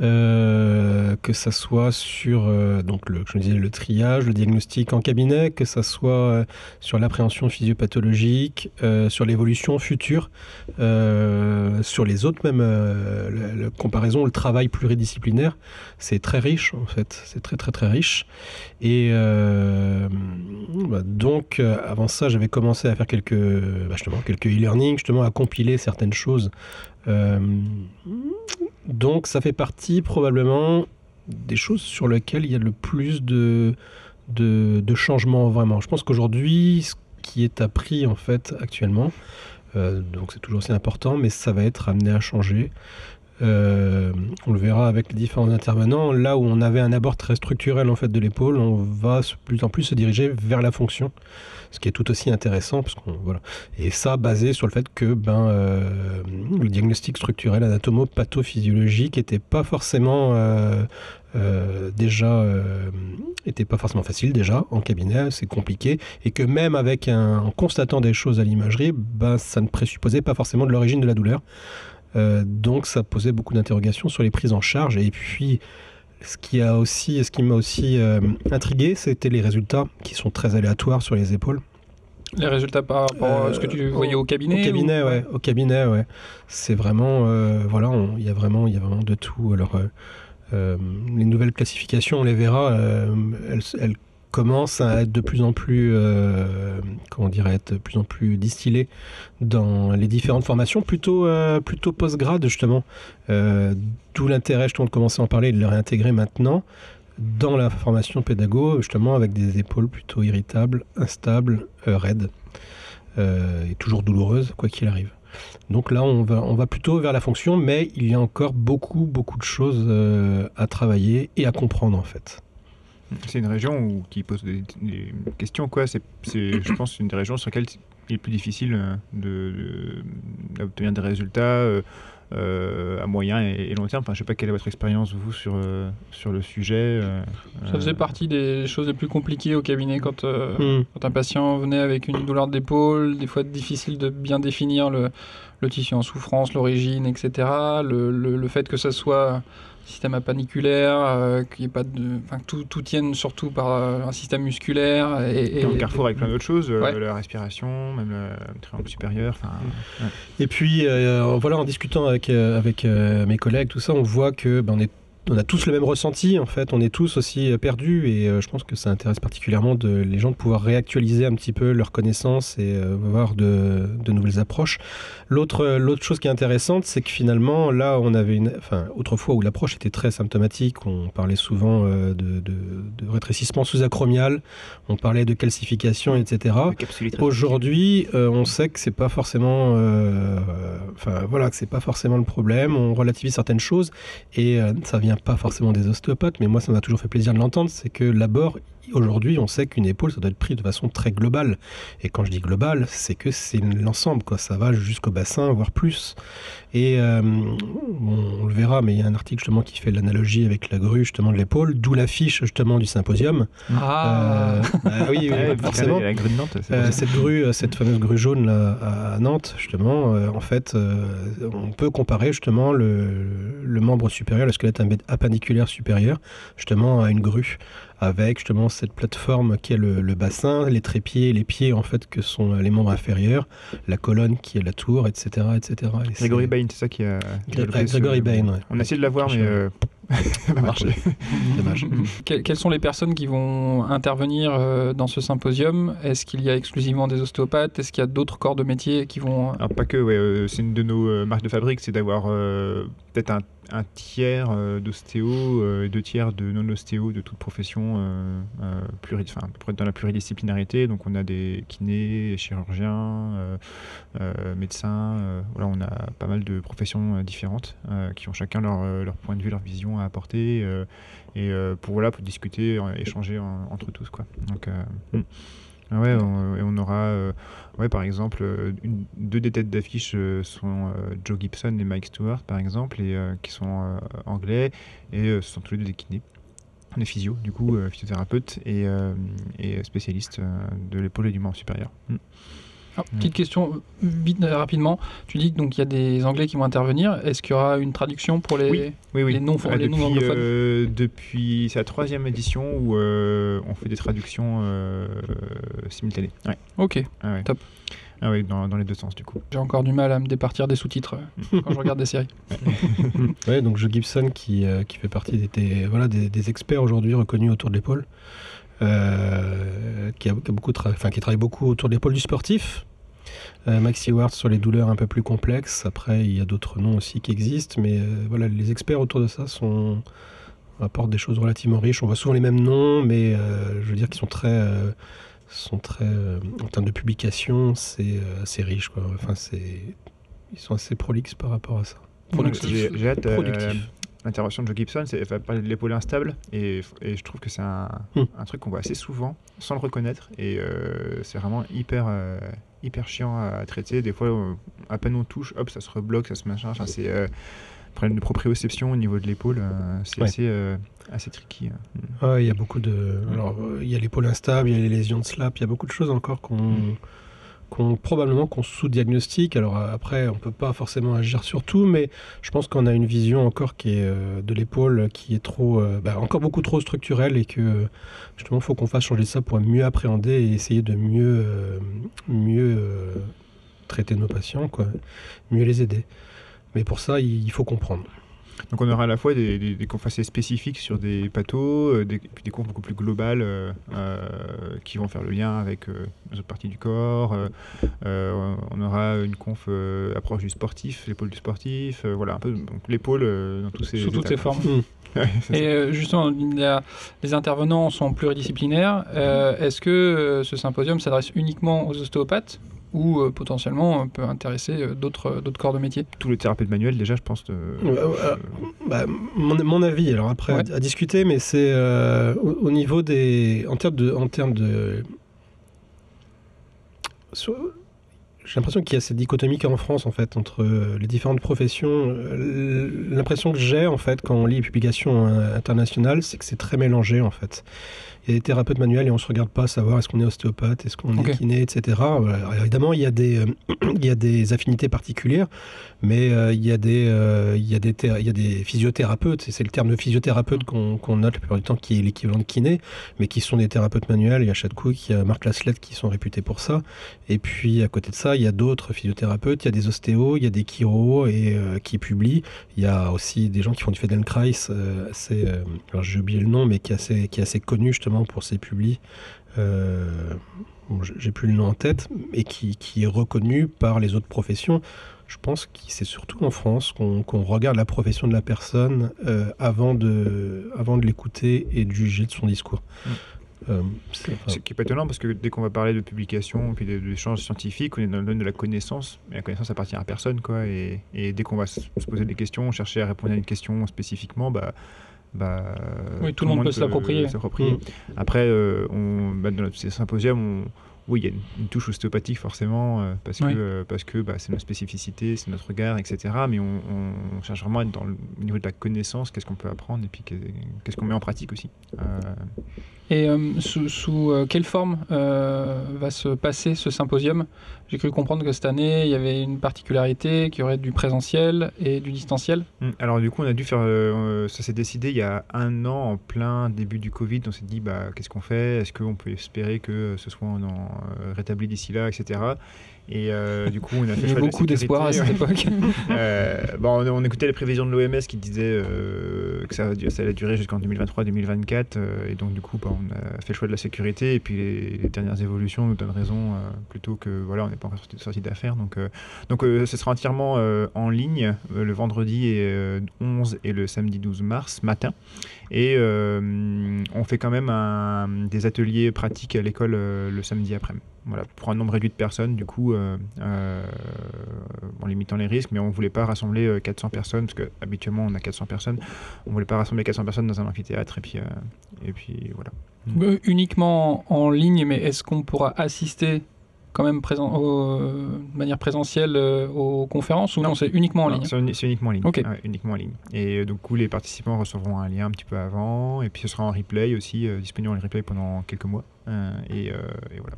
Euh, que ça soit sur euh, donc le, je disais, le triage, le diagnostic en cabinet, que ça soit euh, sur l'appréhension physiopathologique, sur l'évolution future, sur les autres même, la, comparaison, le travail pluridisciplinaire, c'est très riche en fait, c'est très très très riche. Et bah, donc avant ça, j'avais commencé à faire quelques bah, justement quelques e-learning, justement à compiler certaines choses. Euh, donc ça fait partie probablement des choses sur lesquelles il y a le plus de changements vraiment. Je pense qu'aujourd'hui, ce qui est appris en fait actuellement, euh, donc c'est toujours aussi important, mais ça va être amené à changer. Euh, on le verra avec les différents intervenants. Là où on avait un abord très structurel en fait de l'épaule, on va de plus en plus se diriger vers la fonction, ce qui est tout aussi intéressant parce voilà. Et ça basé sur le fait que ben euh, le diagnostic structurel anatomo-pathophysiologique était pas forcément euh, déjà était pas forcément facile déjà en cabinet, c'est compliqué et que même avec un en constatant des choses à l'imagerie, ben ça ne présupposait pas forcément de l'origine de la douleur. Euh, donc ça posait beaucoup d'interrogations sur les prises en charge. Et puis, ce qui, a aussi, ce qui m'a aussi euh, intrigué, c'était les résultats qui sont très aléatoires sur les épaules. Les résultats par rapport à ce que tu Euh, voyais au cabinet Au cabinet, ou- ouais. Au cabinet, ouais. C'est vraiment, euh, voilà, il y a vraiment, il y a vraiment de tout. Alors, les nouvelles classifications, on les verra. elles, elles commencent à être de plus en plus, euh, comment de plus en plus distillées dans les différentes formations, plutôt, euh, plutôt post-grade justement. Euh, D'où l'intérêt, justement, de commencer à en parler et de le réintégrer maintenant dans la formation pédago, justement avec des épaules plutôt irritables, instables, euh, raides et toujours douloureuses, quoi qu'il arrive. Donc là, on va, on va plutôt vers la fonction, mais il y a encore beaucoup, beaucoup de choses à travailler et à comprendre en fait. C'est une région où, qui pose des, des questions, quoi. C'est, c'est, je pense, une des régions sur lesquelles il est plus difficile euh, de, de- d'obtenir des résultats. euh, euh, à moyen et, et long terme. Enfin, je sais pas quelle est votre expérience vous sur sur le sujet. euh, Ça faisait euh, partie des choses les plus compliquées au cabinet quand, euh, Hmm. quand un patient venait avec une douleur d'épaule, des fois difficile de bien définir le, le tissu en souffrance, l'origine, etc. Le, le- le fait que ça soit système apaniculaire, euh, qu'il y ait pas de, enfin, que tout, tout tienne surtout par euh, un système musculaire. Et, et- dans le carrefour avec plein d'autres choses, euh, Ouais. la respiration, même le triangle supérieur. Enfin, Et puis, euh, voilà, en discutant avec, avec euh, mes collègues, tout ça, on voit que ben, on est on a tous le même ressenti, en fait, on est tous aussi euh, perdus et euh, je pense que ça intéresse particulièrement de, les gens de pouvoir réactualiser un petit peu leurs connaissances et euh, voir de, de nouvelles approches. L'autre euh, l'autre chose qui est intéressante, c'est que finalement, là, on avait une. Enfin, autrefois où l'approche était très symptomatique, on parlait souvent euh, de, rétrécissement sous-acromial, on parlait de calcification, etc. Aujourd'hui, on sait que c'est pas forcément, enfin voilà, que c'est pas forcément le problème. On relativise certaines choses et ça vient pas forcément des ostéopathes, mais moi ça m'a toujours fait plaisir de l'entendre. C'est que d'abord, aujourd'hui, on sait qu'une épaule, ça doit être pris de façon très globale. Et quand je dis global, c'est que c'est l'ensemble, quoi. Ça va jusqu'au bassin, voire plus. Et euh, on le verra, mais il y a un article justement qui fait l'analogie avec la grue justement de l'épaule, d'où l'affiche justement du symposium. Ah, Euh, bah oui, oui, forcément. La grue de Nantes, c'est Euh, cette grue, cette fameuse grue jaune là, à Nantes, justement, en fait, on peut comparer justement le, le membre supérieur, le squelette appendiculaire supérieur, justement à une grue, avec justement cette plateforme qui est le, le bassin, les trépieds, les pieds en fait que sont euh, les membres inférieurs, la colonne qui est la tour, etc., etc. Et c'est- Grégory Bain, c'est ça qui a. qui a Gré- levé ce- Grégory Bain, ouais. On a essayé de la voir, mais euh, ça n'a pas marché. Dommage. Que- quelles sont les personnes qui vont intervenir euh, dans ce symposium? Est-ce qu'il y a exclusivement des ostéopathes? Est-ce qu'il y a d'autres corps de métier qui vont... Alors pas que, ouais, euh, c'est une de nos euh, marques de fabrique, c'est d'avoir euh, peut-être un, un tiers euh, d'ostéo euh, et deux tiers de non-ostéo de toute profession euh, pluri- dans la pluridisciplinarité. Donc on a des kinés, chirurgiens, médecins, voilà, on a pas mal de professions différentes qui ont chacun leur, leur point de vue, leur vision à apporter et pour, voilà, pour discuter, échanger en- entre tous. Quoi. Donc, hmm. Ah ouais, on, et on aura euh, Ouais, par exemple, euh, deux des têtes d'affiche euh, sont euh, Joe Gibson et Mike Stewart, par exemple, et, qui sont anglais, et ce sont tous les deux des kinés. Des physio, du coup, physiothérapeutes et, et spécialistes euh, de l'épaule et du membre supérieur. Mm. Ah, petite question, euh, vite, euh, rapidement. Tu dis que donc il y a des Anglais qui vont intervenir. Est-ce qu'il y aura une traduction pour les... Oui. Oui, oui. Les non- Ah, les non depuis, anglophones. euh, depuis c'est la troisième édition où euh, on fait des traductions euh, simultanées. Ouais. Ok, Ah ouais. Top. Ah oui, dans, dans les deux sens, du coup. j'ai encore du mal à me départir des sous-titres euh, quand je regarde des séries. Ouais, donc Joe Gibson qui, euh, qui fait partie des, des- voilà, des, des experts aujourd'hui reconnus autour de l'épaule, euh, qui, a, qui a beaucoup tra- enfin, qui travaille beaucoup autour de l'épaule du sportif. Euh, Max Stewart sur les douleurs un peu plus complexes. Après, il y a d'autres noms aussi qui existent, mais euh, voilà, les experts autour de ça sont apportent des choses relativement riches. On voit souvent les mêmes noms, mais euh, je veux dire qu'ils sont très euh, sont très euh, en termes de publication, c'est euh, c'est riche quoi. Enfin, c'est ils sont assez prolixes par rapport à ça. Productif. J'ai hâte. euh, Productif. L'intervention de Joe Gibson, c'est- elle va parler de l'épaule instable et, et je trouve que c'est un, Hmm. un truc qu'on voit assez souvent sans le reconnaître et euh, c'est vraiment hyper, euh, hyper chiant à traiter. Des fois, on- à peine on touche, hop, ça se rebloque, ça se machin. Enfin, c'est euh, problème de proprioception au niveau de l'épaule, euh, c'est Ouais. assez, assez tricky. hein. Ah, il y a beaucoup de. Alors, il y a l'épaule instable, il y a les lésions de slap, il y a beaucoup de choses encore qu'on. Mm. Qu'on probablement qu'on sous-diagnostique. Alors euh, après, on peut pas forcément agir sur tout, mais je pense qu'on a une vision encore qui est euh, de l'épaule qui est trop, euh, bah, encore beaucoup trop structurelle et que justement, il faut qu'on fasse changer ça pour mieux appréhender et essayer de mieux, mieux traiter nos patients, quoi, mieux les aider. Mais pour ça, il faut comprendre. Donc on aura à la fois des, des, des confs assez spécifiques sur des pathos, euh, des, puis des confs beaucoup plus globales euh, euh, qui vont faire le lien avec euh, les autres parties du corps. on aura une conf euh, approche du sportif, l'épaule du sportif, euh, voilà un peu l'épaule euh, dans tous ses Sous toutes ses étapes. formes. C'est Et justement, les intervenants sont pluridisciplinaires. Euh, Est-ce que ce symposium s'adresse uniquement aux ostéopathes? Ou euh, potentiellement euh, peut intéresser euh, d'autres d'autres corps de métier Tous les thérapeutes manuels déjà je pense. euh, Bah, mon, mon avis, alors après Ouais. à, à discuter, mais c'est euh, au, au niveau des. En termes de. En termes de sur- j'ai l'impression qu'il y a cette dichotomie qu'en France, en fait, entre les différentes professions. L'impression que j'ai, en fait, quand on lit les publications internationales, c'est que c'est très mélangé, en fait. Il y a des thérapeutes manuels et on ne se regarde pas à savoir est-ce qu'on est ostéopathe, est-ce qu'on est kiné, etc. Alors, évidemment, il y, a des, euh, il y a des affinités particulières, mais euh, il, y a des, euh, y a des physiothérapeutes, et c'est le terme de physiothérapeute qu'on qu'on note la plupart du temps, qui est l'équivalent de kiné, mais qui sont des thérapeutes manuels. Il y a Chad Cook, il y a Marc Laslett qui sont réputés pour ça. Et puis à côté de ça, il y a d'autres physiothérapeutes, il y a des ostéos, il y a des chiros et, euh, qui publient. Il y a aussi des gens qui font du Feldenkrais, assez, alors j'ai oublié le nom, mais qui est assez, qui est assez connu justement pour ses publis. J'ai plus le nom en tête, et qui, qui est reconnu par les autres professions. Je pense que c'est surtout en France qu'on qu'on regarde la profession de la personne euh, avant de, avant de l'écouter et de juger de son discours. Mm. Euh, c'est- enfin, Ce qui est pas étonnant parce que dès qu'on va parler de publication puis de- d'échanges scientifiques, on est dans le domaine de la connaissance, mais la connaissance appartient à personne quoi. Et, et dès qu'on va se se poser des questions, chercher à répondre à une question spécifiquement, bah, bah Oui, tout le monde peut l'approprier. s'approprier. Mm. Après, euh, on, bah, dans notre symposium, on- oui, il y a une, une touche ostéopathique forcément euh, parce Oui. que euh, parce que bah, c'est notre spécificité, c'est notre regard, etc. Mais on, on cherche vraiment à être dans le au niveau de la connaissance, qu'est-ce qu'on peut apprendre et puis qu'est- qu'est-ce qu'on met en pratique aussi. Et euh, sous, euh, quelle forme euh, va se passer ce symposium? J'ai cru comprendre que cette année, il y avait une particularité, qu'il y aurait du présentiel et du distanciel. Mm. Alors du coup, on a dû faire, ça s'est décidé il y a un an, en plein début du Covid. On s'est dit, bah, qu'est-ce qu'on fait? Est-ce qu'on peut espérer que ce soit rétabli d'ici là, etc. Et euh, du coup, on a fait Il y de beaucoup d'espoir à cette époque. Euh, bon, on, on écoutait les prévisions de l'OMS qui disaient euh, que ça, allait durer jusqu'en 2023-2024. euh, et donc du coup, bah, on a fait le choix de la sécurité. Et puis les, les dernières évolutions nous donnent raison, plutôt que voilà, on n'est pas encore sorti, sorti d'affaires. Donc donc ce sera entièrement en ligne le vendredi et, euh, 11 et le samedi 12 mars matin. Et euh, on fait quand même des ateliers pratiques à l'école euh, le samedi après-midi. Voilà, pour un nombre réduit de personnes, du coup, euh, en limitant les risques, mais on voulait pas rassembler euh, 400 personnes, parce que habituellement on a 400 personnes. On voulait pas rassembler 400 personnes dans un amphithéâtre, et puis, et puis voilà. Uniquement en ligne, mais est-ce qu'on pourra assister quand même présent, au- de manière présentielle euh, aux conférences ou non, Non. c'est uniquement en ligne C'est uni- c'est uniquement en ligne. Ouais, uniquement en ligne. Et euh, du coup, les participants recevront un lien un petit peu avant, et puis ce sera en replay aussi, euh, disponible en replay pendant quelques mois. Et, et voilà.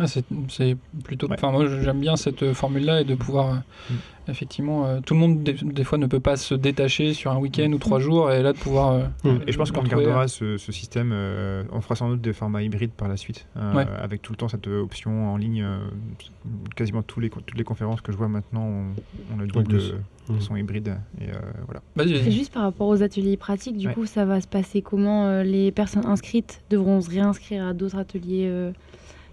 Ah, c'est c'est plutôt. Ouais. Enfin, moi, j'aime bien cette euh, formule-là et de pouvoir. euh, Mm. Effectivement, euh, tout le monde, des, des fois, ne peut pas se détacher sur un week-end ou trois jours, et là, de pouvoir. euh, Mm. Et je pense qu'on retrouver, gardera ce, ce système, euh, on fera sans doute des formats hybrides par la suite, euh, Ouais. avec tout le temps cette option en ligne. euh, quasiment tous les, toutes les conférences que je vois maintenant ont, ont le double, Mm. sont hybrides. Et euh, voilà. Vas-y, C'est vas-y. juste par rapport aux ateliers pratiques, du Ouais. coup, ça va se passer comment euh, Les personnes inscrites devront se réinscrire à d'autres ateliers euh,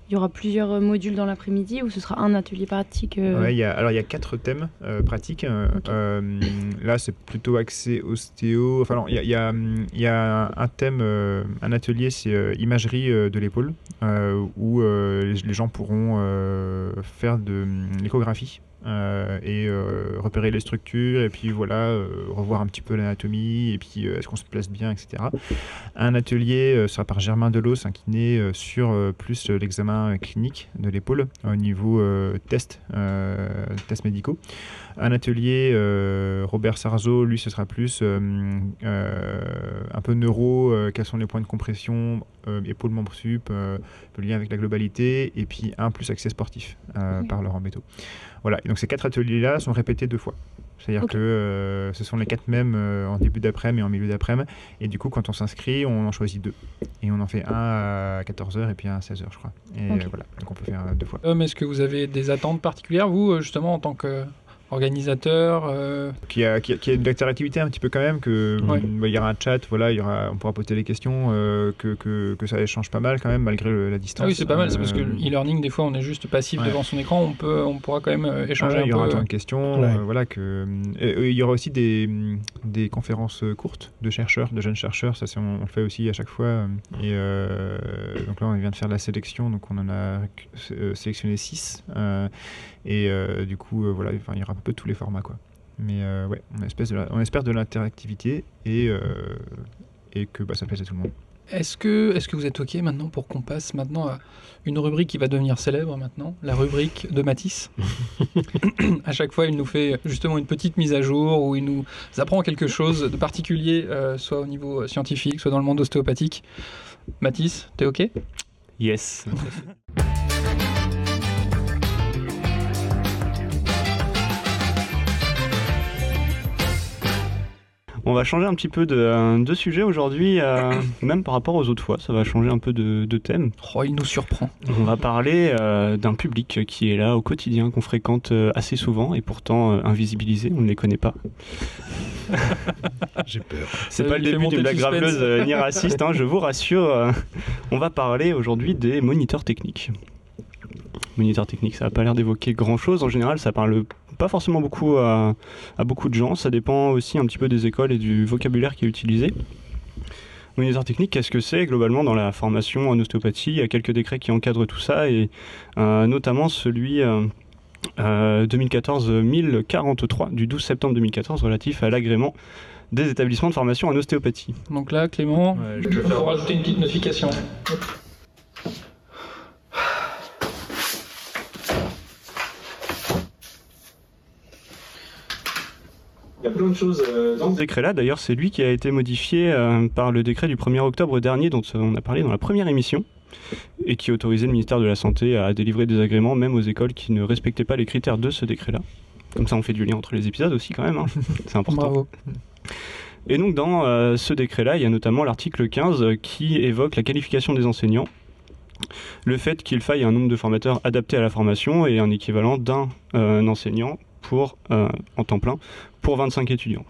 Il y aura plusieurs modules dans l'après-midi ou ce sera un atelier pratique euh, Ouais, il y a, alors il y a quatre thèmes euh, pratiques. euh, euh, là, c'est plutôt axé ostéo. Enfin, non, il y y a, il y a un thème, un atelier, c'est imagerie de l'épaule, où les, gens pourront faire de hum, l'échographie. Euh, et euh, repérer les structures et puis voilà euh, revoir un petit peu l'anatomie et puis est-ce qu'on se place bien etc un atelier sera par Germain Delos un kiné sur plus l'examen clinique de l'épaule au niveau test tests médicaux. Un atelier Robert Sarzo lui ce sera plus un peu neuro quels sont les points de compression épaule membre sup le lien avec la globalité et puis un plus accès sportif par Laurent Beto voilà et donc ces quatre ateliers là sont répétés deux fois c'est-à-dire que euh, ce sont les quatre mêmes euh, en début d'après-midi et en milieu d'après-midi. Et du coup, quand on s'inscrit, on en choisit deux. Et on en fait un à 14h et puis un à 16h, je crois. Et voilà, donc on peut faire euh, deux fois. Est-ce que vous avez des attentes particulières, vous, justement, en tant qu'organisateur euh, Qui a, qui, a, qui a de l'interactivité un petit peu quand même, que Ouais. bah, il y aura un chat, voilà, il y aura, on pourra poser les questions, euh, que, que, que ça échange pas mal quand même, malgré le- la distance. Ah oui, c'est pas mal, c'est parce que Euh, l'e-learning, des fois, on est juste passif ouais. devant son écran, on, peut, on pourra quand même euh, Ah échanger ouais, un il y aura un peu. temps de questions, Ouais. euh, voilà que. et, il y aura aussi des, des conférences courtes de chercheurs, de jeunes chercheurs. Ça, c'est, on, on le fait aussi à chaque fois. Et euh, donc là, on vient de faire la sélection, donc on en a sélectionné 6 et euh, du coup, euh, voilà, enfin, il y aura un peu tous les formats, quoi. Mais euh, ouais, on espère de, la- on espère de l'interactivité et euh, et que bah, ça plaise à tout le monde. Est-ce que, est que vous êtes OK maintenant pour qu'on passe maintenant à une rubrique qui va devenir célèbre maintenant, la rubrique de Matisse À chaque fois, il nous fait justement une petite mise à jour où il nous apprend quelque chose de particulier, euh, soit au niveau scientifique, soit dans le monde ostéopathique. Matisse, t'es OK? Yes. On va changer un petit peu de, euh, de sujet aujourd'hui, euh, même par rapport aux autres fois. Ça va changer un peu de, de thème. Oh, il nous surprend. On va parler euh, d'un public qui est là au quotidien, qu'on fréquente assez souvent et pourtant invisibilisé. On ne les connaît pas. J'ai peur. C'est pas le début suspense. graveleuses euh, ni racistes, hein, je vous rassure. On va parler aujourd'hui des moniteurs techniques. Moniteurs techniques, ça n'a pas l'air d'évoquer grand chose. En général, ça parle pas forcément beaucoup à, à beaucoup de gens. Ça dépend aussi un petit peu des écoles et du vocabulaire qui est utilisé. Moniteur technique, qu'est-ce que c'est globalement dans la formation en ostéopathie? Il y a quelques décrets qui encadrent tout ça et euh, notamment celui euh, euh, 2014-1043 du 12 septembre 2014 relatif à l'agrément des établissements de formation en ostéopathie. Donc là, Clément, Ouais, je il faut rajouter une petite notification. Il y a plein de choses dans ce décret-là. D'ailleurs, c'est lui qui a été modifié euh, par le décret du 1er octobre dernier, dont euh, on a parlé dans la première émission, et qui autorisait le ministère de la Santé à délivrer des agréments même aux écoles qui ne respectaient pas les critères de ce décret-là. Comme ça, on fait du lien entre les épisodes aussi, quand même. hein. C'est important. Bravo. Et donc dans euh, ce décret-là, il y a notamment l'article 15 euh, qui évoque la qualification des enseignants, le fait qu'il faille un nombre de formateurs adapté à la formation et un équivalent d'un euh, enseignant pour, euh, en temps plein pour 25 étudiants.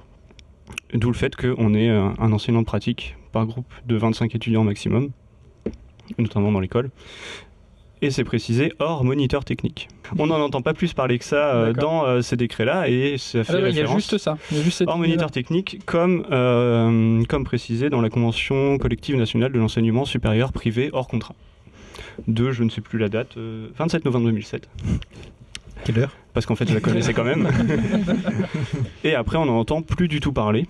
D'où le fait qu'on ait euh, un enseignant de pratique par groupe de 25 étudiants maximum, notamment dans l'école. Et c'est précisé hors moniteur technique. On n'en entend pas plus parler que ça euh, dans euh, ces décrets-là et ça fait Ah ouais, il y a référence juste ça. Il y a juste cette hors moniteur technique, comme, euh, comme précisé dans la Convention collective nationale de l'enseignement supérieur privé hors contrat. De, je ne sais plus la date, euh, 27 novembre 2007. Quelle heure? Parce qu'en fait, je la connaissais quand même. Et après, on n'en entend plus du tout parler.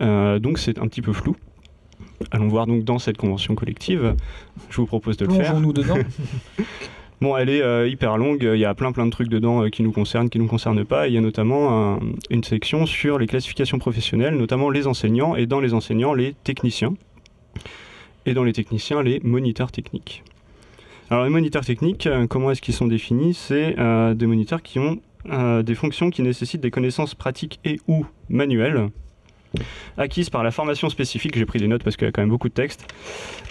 Euh, donc, c'est un petit peu flou. Allons voir donc dans cette convention collective. Je vous propose de le faire. Plongeons-nous dedans. Bon, elle est euh, hyper longue, il y a plein plein de trucs dedans euh, qui nous concernent, qui nous concernent pas. Il y a notamment un- une section sur les classifications professionnelles, notamment les enseignants, et dans les enseignants, les techniciens. Et dans les techniciens, les moniteurs techniques. Alors les moniteurs techniques, euh, comment est-ce qu'ils sont définis? C'est euh, des moniteurs qui ont euh, des fonctions qui nécessitent des connaissances pratiques et ou manuelles acquises par la formation spécifique, j'ai pris des notes parce qu'il y a quand même beaucoup de texte,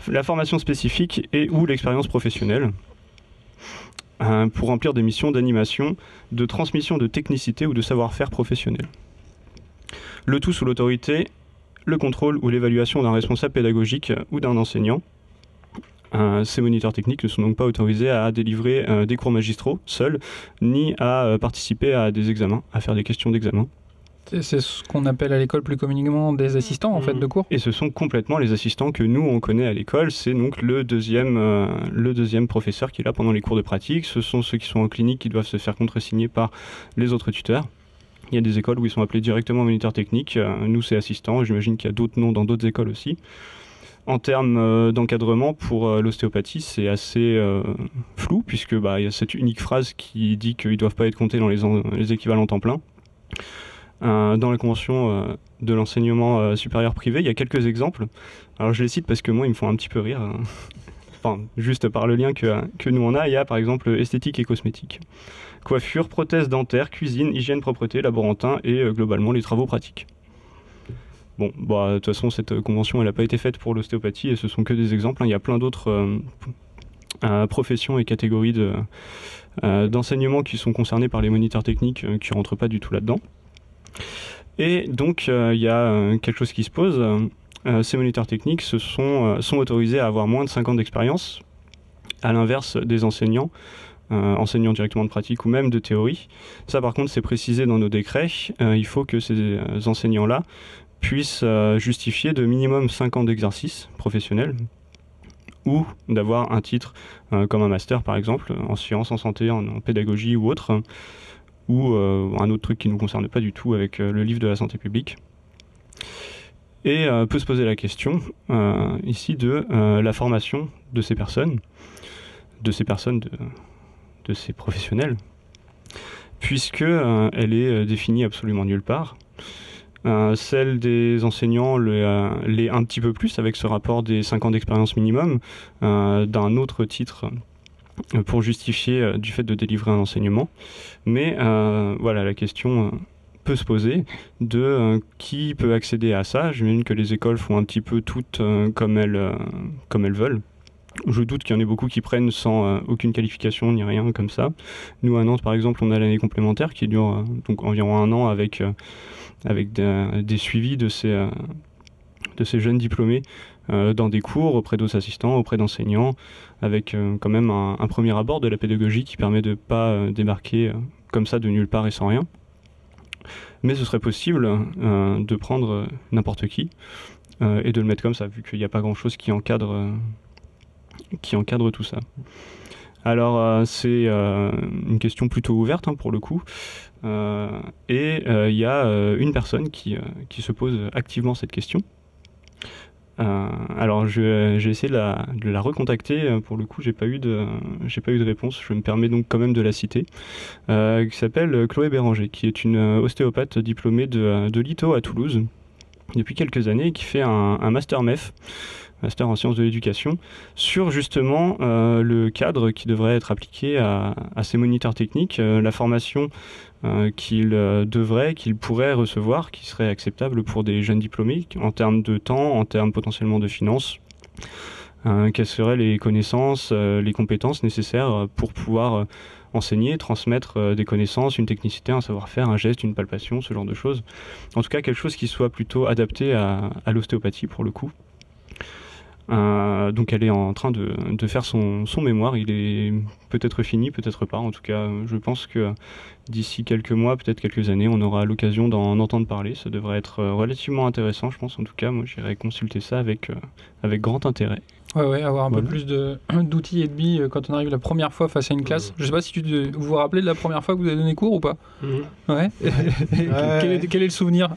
la formation spécifique et ou l'expérience professionnelle pour remplir des missions d'animation, de transmission de technicité ou de savoir-faire professionnel. Le tout sous l'autorité, le contrôle ou l'évaluation d'un responsable pédagogique ou d'un enseignant. Euh, ces moniteurs techniques ne sont donc pas autorisés à délivrer euh, des cours magistraux seuls, ni à euh, participer à des examens, à faire des questions d'examen. C'est ce qu'on appelle à l'école plus communément des assistants en fait de cours. Et ce sont complètement les assistants que nous on connaît à l'école. C'est donc le deuxième, euh, le deuxième professeur qui est là pendant les cours de pratique. Ce sont ceux qui sont en clinique qui doivent se faire contresigner par les autres tuteurs. Il y a des écoles où ils sont appelés directement moniteurs techniques. Nous c'est assistants. J'imagine qu'il y a d'autres noms dans d'autres écoles aussi. En termes euh, d'encadrement pour euh, l'ostéopathie, c'est assez euh, flou puisque bah, il y a cette unique phrase qui dit qu'ils ne doivent pas être comptés dans les, en- les équivalents temps plein. Dans la convention de l'enseignement supérieur privé, il y a quelques exemples. Alors je les cite parce que moi, ils me font un petit peu rire. hein. Enfin, juste par le lien que, nous on a, il y a par exemple esthétique et cosmétique. Coiffure, prothèse dentaire, cuisine, hygiène, propreté, laborantin et globalement les travaux pratiques. Bon, bah, de toute façon, cette euh, convention, elle n'a pas été faite pour l'ostéopathie et ce sont que des exemples. hein. Il y a plein d'autres euh, euh, professions et catégories de, d'enseignement qui sont concernés par les moniteurs techniques qui ne rentrent pas du tout là-dedans. Et donc, il y a quelque chose qui se pose. Ces moniteurs techniques se sont, autorisés à avoir moins de 5 ans d'expérience, à l'inverse des enseignants, enseignants directement de pratique ou même de théorie. Ça, par contre, c'est précisé dans nos décrets. Il faut que ces enseignants-là puissent euh, justifier de minimum 5 ans d'exercice professionnel ou d'avoir un titre euh, comme un master, par exemple, en sciences, en santé, en, pédagogie ou autre ou euh, un autre truc qui ne nous concerne pas du tout avec le livre de la santé publique. Et peut se poser la question ici de la formation de ces personnes, de ces personnes, de, de ces professionnels, puisque elle est définie absolument nulle part. Euh, celle des enseignants l'est euh, l'est un petit peu plus avec ce rapport des 5 ans d'expérience minimum euh, d'un autre titre pour justifier du fait de délivrer un enseignement. Mais voilà, la question peut se poser de qui peut accéder à ça. J'imagine que les écoles font un petit peu toutes comme, elles, comme elles veulent. Je doute qu'il y en ait beaucoup qui prennent sans euh, aucune qualification ni rien comme ça. Nous à Nantes par exemple, on a l'année complémentaire qui dure euh, donc environ un an avec, euh, avec des, suivis de ces, de ces jeunes diplômés dans des cours auprès d'autres assistants, auprès d'enseignants, avec quand même un, premier abord de la pédagogie qui permet de ne pas débarquer comme ça de nulle part et sans rien. Mais ce serait possible de prendre n'importe qui et de le mettre comme ça, vu qu'il n'y a pas grand-chose qui encadre, qui encadre tout ça. Alors euh, c'est euh, une question plutôt ouverte hein, pour le coup. Euh, et il y a une personne qui, qui se pose activement cette question. Alors j'ai essayé de la, recontacter. Pour le coup, j'ai pas eu de, pas eu de réponse. Je me permets donc quand même de la citer. Qui s'appelle Chloé Béranger, qui est une ostéopathe diplômée de, de l'ITO à Toulouse depuis quelques années qui fait un, un master MEF, master en sciences de l'éducation, sur justement euh, le cadre qui devrait être appliqué à, ces moniteurs techniques, euh, la formation euh, qu'ils devraient, qu'ils pourraient recevoir, qui serait acceptable pour des jeunes diplômés en termes de temps, en termes potentiellement de finances. Quelles seraient les connaissances, les compétences nécessaires pour pouvoir enseigner, transmettre des connaissances, une technicité, un savoir-faire, un geste, une palpation, ce genre de choses. En tout cas, quelque chose qui soit plutôt adapté à l'ostéopathie pour le coup. Euh, donc elle est en train de, faire son, mémoire. Il est peut-être fini, peut-être pas. En tout cas, je pense que d'ici quelques mois, peut-être quelques années, on aura l'occasion d'en entendre parler. Ça devrait être euh, relativement intéressant, je pense. En tout cas, moi, j'irai consulter ça avec, euh, avec grand intérêt. Ouais, ouais, avoir un Voilà. peu plus de- d'outils et de billes euh, quand on arrive la première fois face à une classe. Je sais pas si tu te- vous vous rappelez de la première fois que vous avez donné cours ou pas? Mhm. Ouais. quel, est, quel est le souvenir?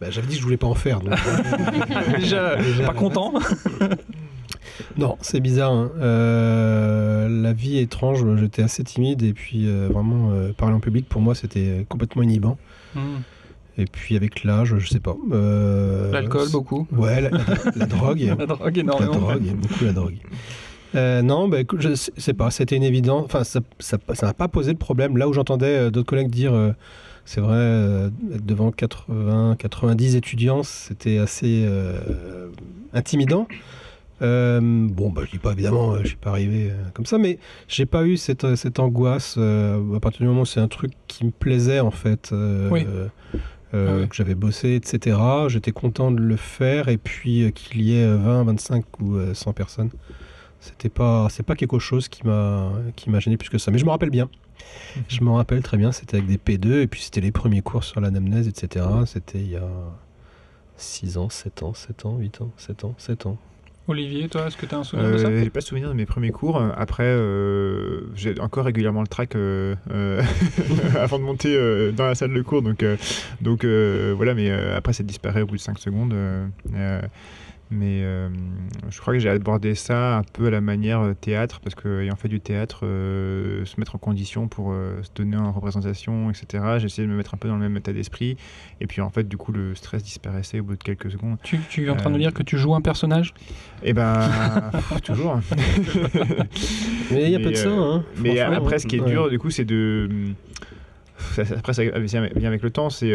Bah, J'avais dit que je voulais pas en faire. donc, Déjà, Déjà, pas content Non, c'est bizarre. hein. Euh, la vie est étrange. J'étais assez timide et puis euh, vraiment euh, parler en public pour moi c'était complètement inhibant. Hmm. Et puis avec l'âge, je sais pas. euh, L'alcool, beaucoup. Ouais, la, la- la drogue. La drogue, La énormément. drogue, beaucoup la drogue. Euh, non, bah, écoute, je sais pas, c'était une évidence. Enfin, ça n'a pas posé de problème. Là où j'entendais euh, d'autres collègues dire, euh, c'est vrai, être devant 80, 90 étudiants, c'était assez intimidant. Bon, bah, je dis pas évidemment, je suis pas arrivé comme ça, mais j'ai pas eu cette, cette angoisse à partir du moment où c'est un truc qui me plaisait en fait. Oui. Euh, Ah ouais. que j'avais bossé, etc. J'étais content de le faire et puis euh, qu'il y ait euh, 20, 25 ou euh, 100 personnes. C'était pas, c'est pas quelque chose qui m'a, qui m'a gêné plus que ça. Mais je me rappelle bien. Je me rappelle très bien. C'était avec des P2 et puis c'était les premiers cours sur l'anamnèse, etc. C'était il y a 6 ans, 7 ans, 7 ans, 8 ans, 7 ans, 7 ans. Olivier, toi, est-ce que tu as un souvenir de ça Euh, j'ai pas souvenir de mes premiers cours. Après, euh, j'ai encore régulièrement le track euh, avant de monter dans la salle de cours. Donc, donc voilà, mais après, ça disparaît au bout de 5 secondes. Mais euh, je crois que j'ai abordé ça un peu à la manière euh, théâtre, parce que ayant fait du théâtre, euh, se mettre en condition pour euh, se donner en représentation, etc. J'ai essayé de me mettre un peu dans le même état d'esprit. Et puis en fait, du coup, le stress disparaissait au bout de quelques secondes. tu, tu es en train de Euh, nous dire que tu joues un personnage? Et ben, toujours. Mais il y a Mais, peu de ça. Hein, Mais après, ce qui est Ouais. dur, du coup, c'est de. ça- ça- après, ça vient vient avec le temps, c'est.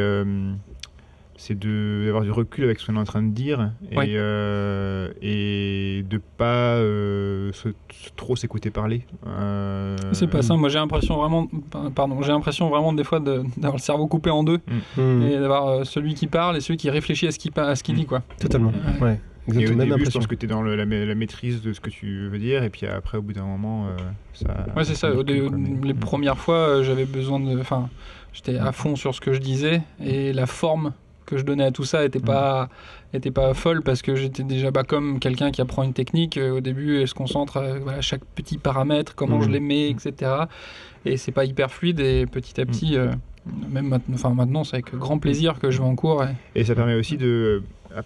C'est de- d'avoir du recul avec ce qu'on est en train de dire et, Ouais. euh, et de pas euh, se- trop s'écouter parler. Euh, C'est pas ça. Moi, j'ai l'impression vraiment, pardon, j'ai l'impression vraiment des fois de- d'avoir le cerveau coupé en deux Hmm, et d'avoir euh, celui qui parle et celui qui réfléchit à ce qu'il à ce qu'il dit, quoi. Totalement. Ouais. Ouais. Et au Exactement. Même début, je pense que tu es dans le- la, ma- la maîtrise de ce que tu veux dire, et puis après, au bout d'un moment, euh, ça. Ouais, c'est ça. ne Au plus, dé- quoi, mais- les Mm. premières fois, euh, j'avais besoin de. Enfin, j'étais à fond sur ce que je disais et la forme que je donnais à tout ça était pas était pas folle parce que j'étais déjà pas comme quelqu'un qui apprend une technique. euh, Au début, elle se concentre euh, voilà chaque petit paramètre, comment je les mets, etc. Et c'est pas hyper fluide et petit à petit. euh, même maintenant, enfin maintenant, c'est avec grand plaisir que je vais en cours. et- Et ça permet aussi de.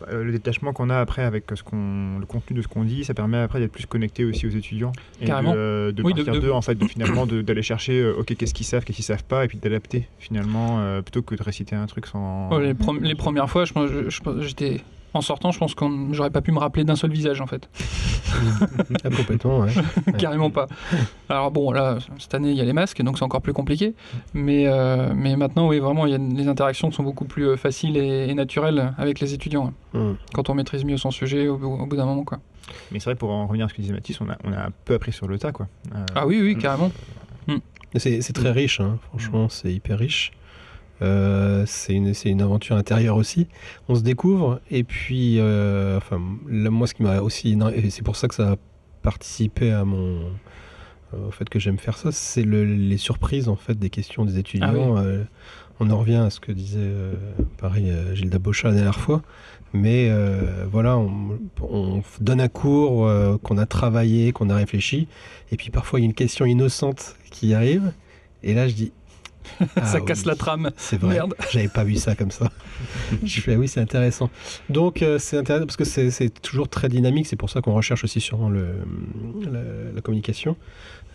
Euh, le détachement qu'on a après avec ce qu'on, le contenu de ce qu'on dit, ça permet après d'être plus connecté aussi aux étudiants et Carrément. de, de Oui, de- partir de- d'eux en fait, de finalement de- d'aller chercher euh, ok qu'est-ce qu'ils savent, qu'est-ce qu'ils savent pas et puis d'adapter finalement euh, plutôt que de réciter un truc sans. Oh, les, premières fois, je, j'étais en sortant, je pense qu'on j'aurais pas pu me rappeler d'un seul visage en fait. Ah, complètement, ouais. Carrément pas. Alors bon, là, cette année, il y a les masques, donc c'est encore plus compliqué. Mais, euh, mais maintenant, oui, vraiment, il y a, les interactions sont beaucoup plus euh, faciles et, et naturelles avec les étudiants. hein. Mm. Quand on maîtrise mieux son sujet au, bout- au bout d'un moment, quoi. Mais c'est vrai pour en revenir à ce que disait Mathis, on a, on a un peu appris sur le tas quoi. Euh, Ah oui, oui, carrément. Mais C'est c'est très riche, hein. franchement, c'est hyper riche. Euh, c'est une, une aventure intérieure aussi. On se découvre, et puis, euh, enfin, là, moi, ce qui m'a aussi. c'est pour ça que ça a participé à mon. euh, au fait que j'aime faire ça, c'est le- les surprises en fait des questions des étudiants. Euh, on en revient à ce que disait pareil Gilles Dabochat la dernière fois. Mais voilà, on, on donne un cours qu'on a travaillé, qu'on a réfléchi, et puis parfois il y a une question innocente qui arrive, et là je dis Ah ça oui, casse la trame. C'est vrai, Merde. j'avais pas vu ça comme ça. je fais oui, c'est intéressant. Donc euh, c'est intéressant parce que c'est c'est toujours très dynamique, c'est pour ça qu'on recherche aussi sûrement le, la, la communication.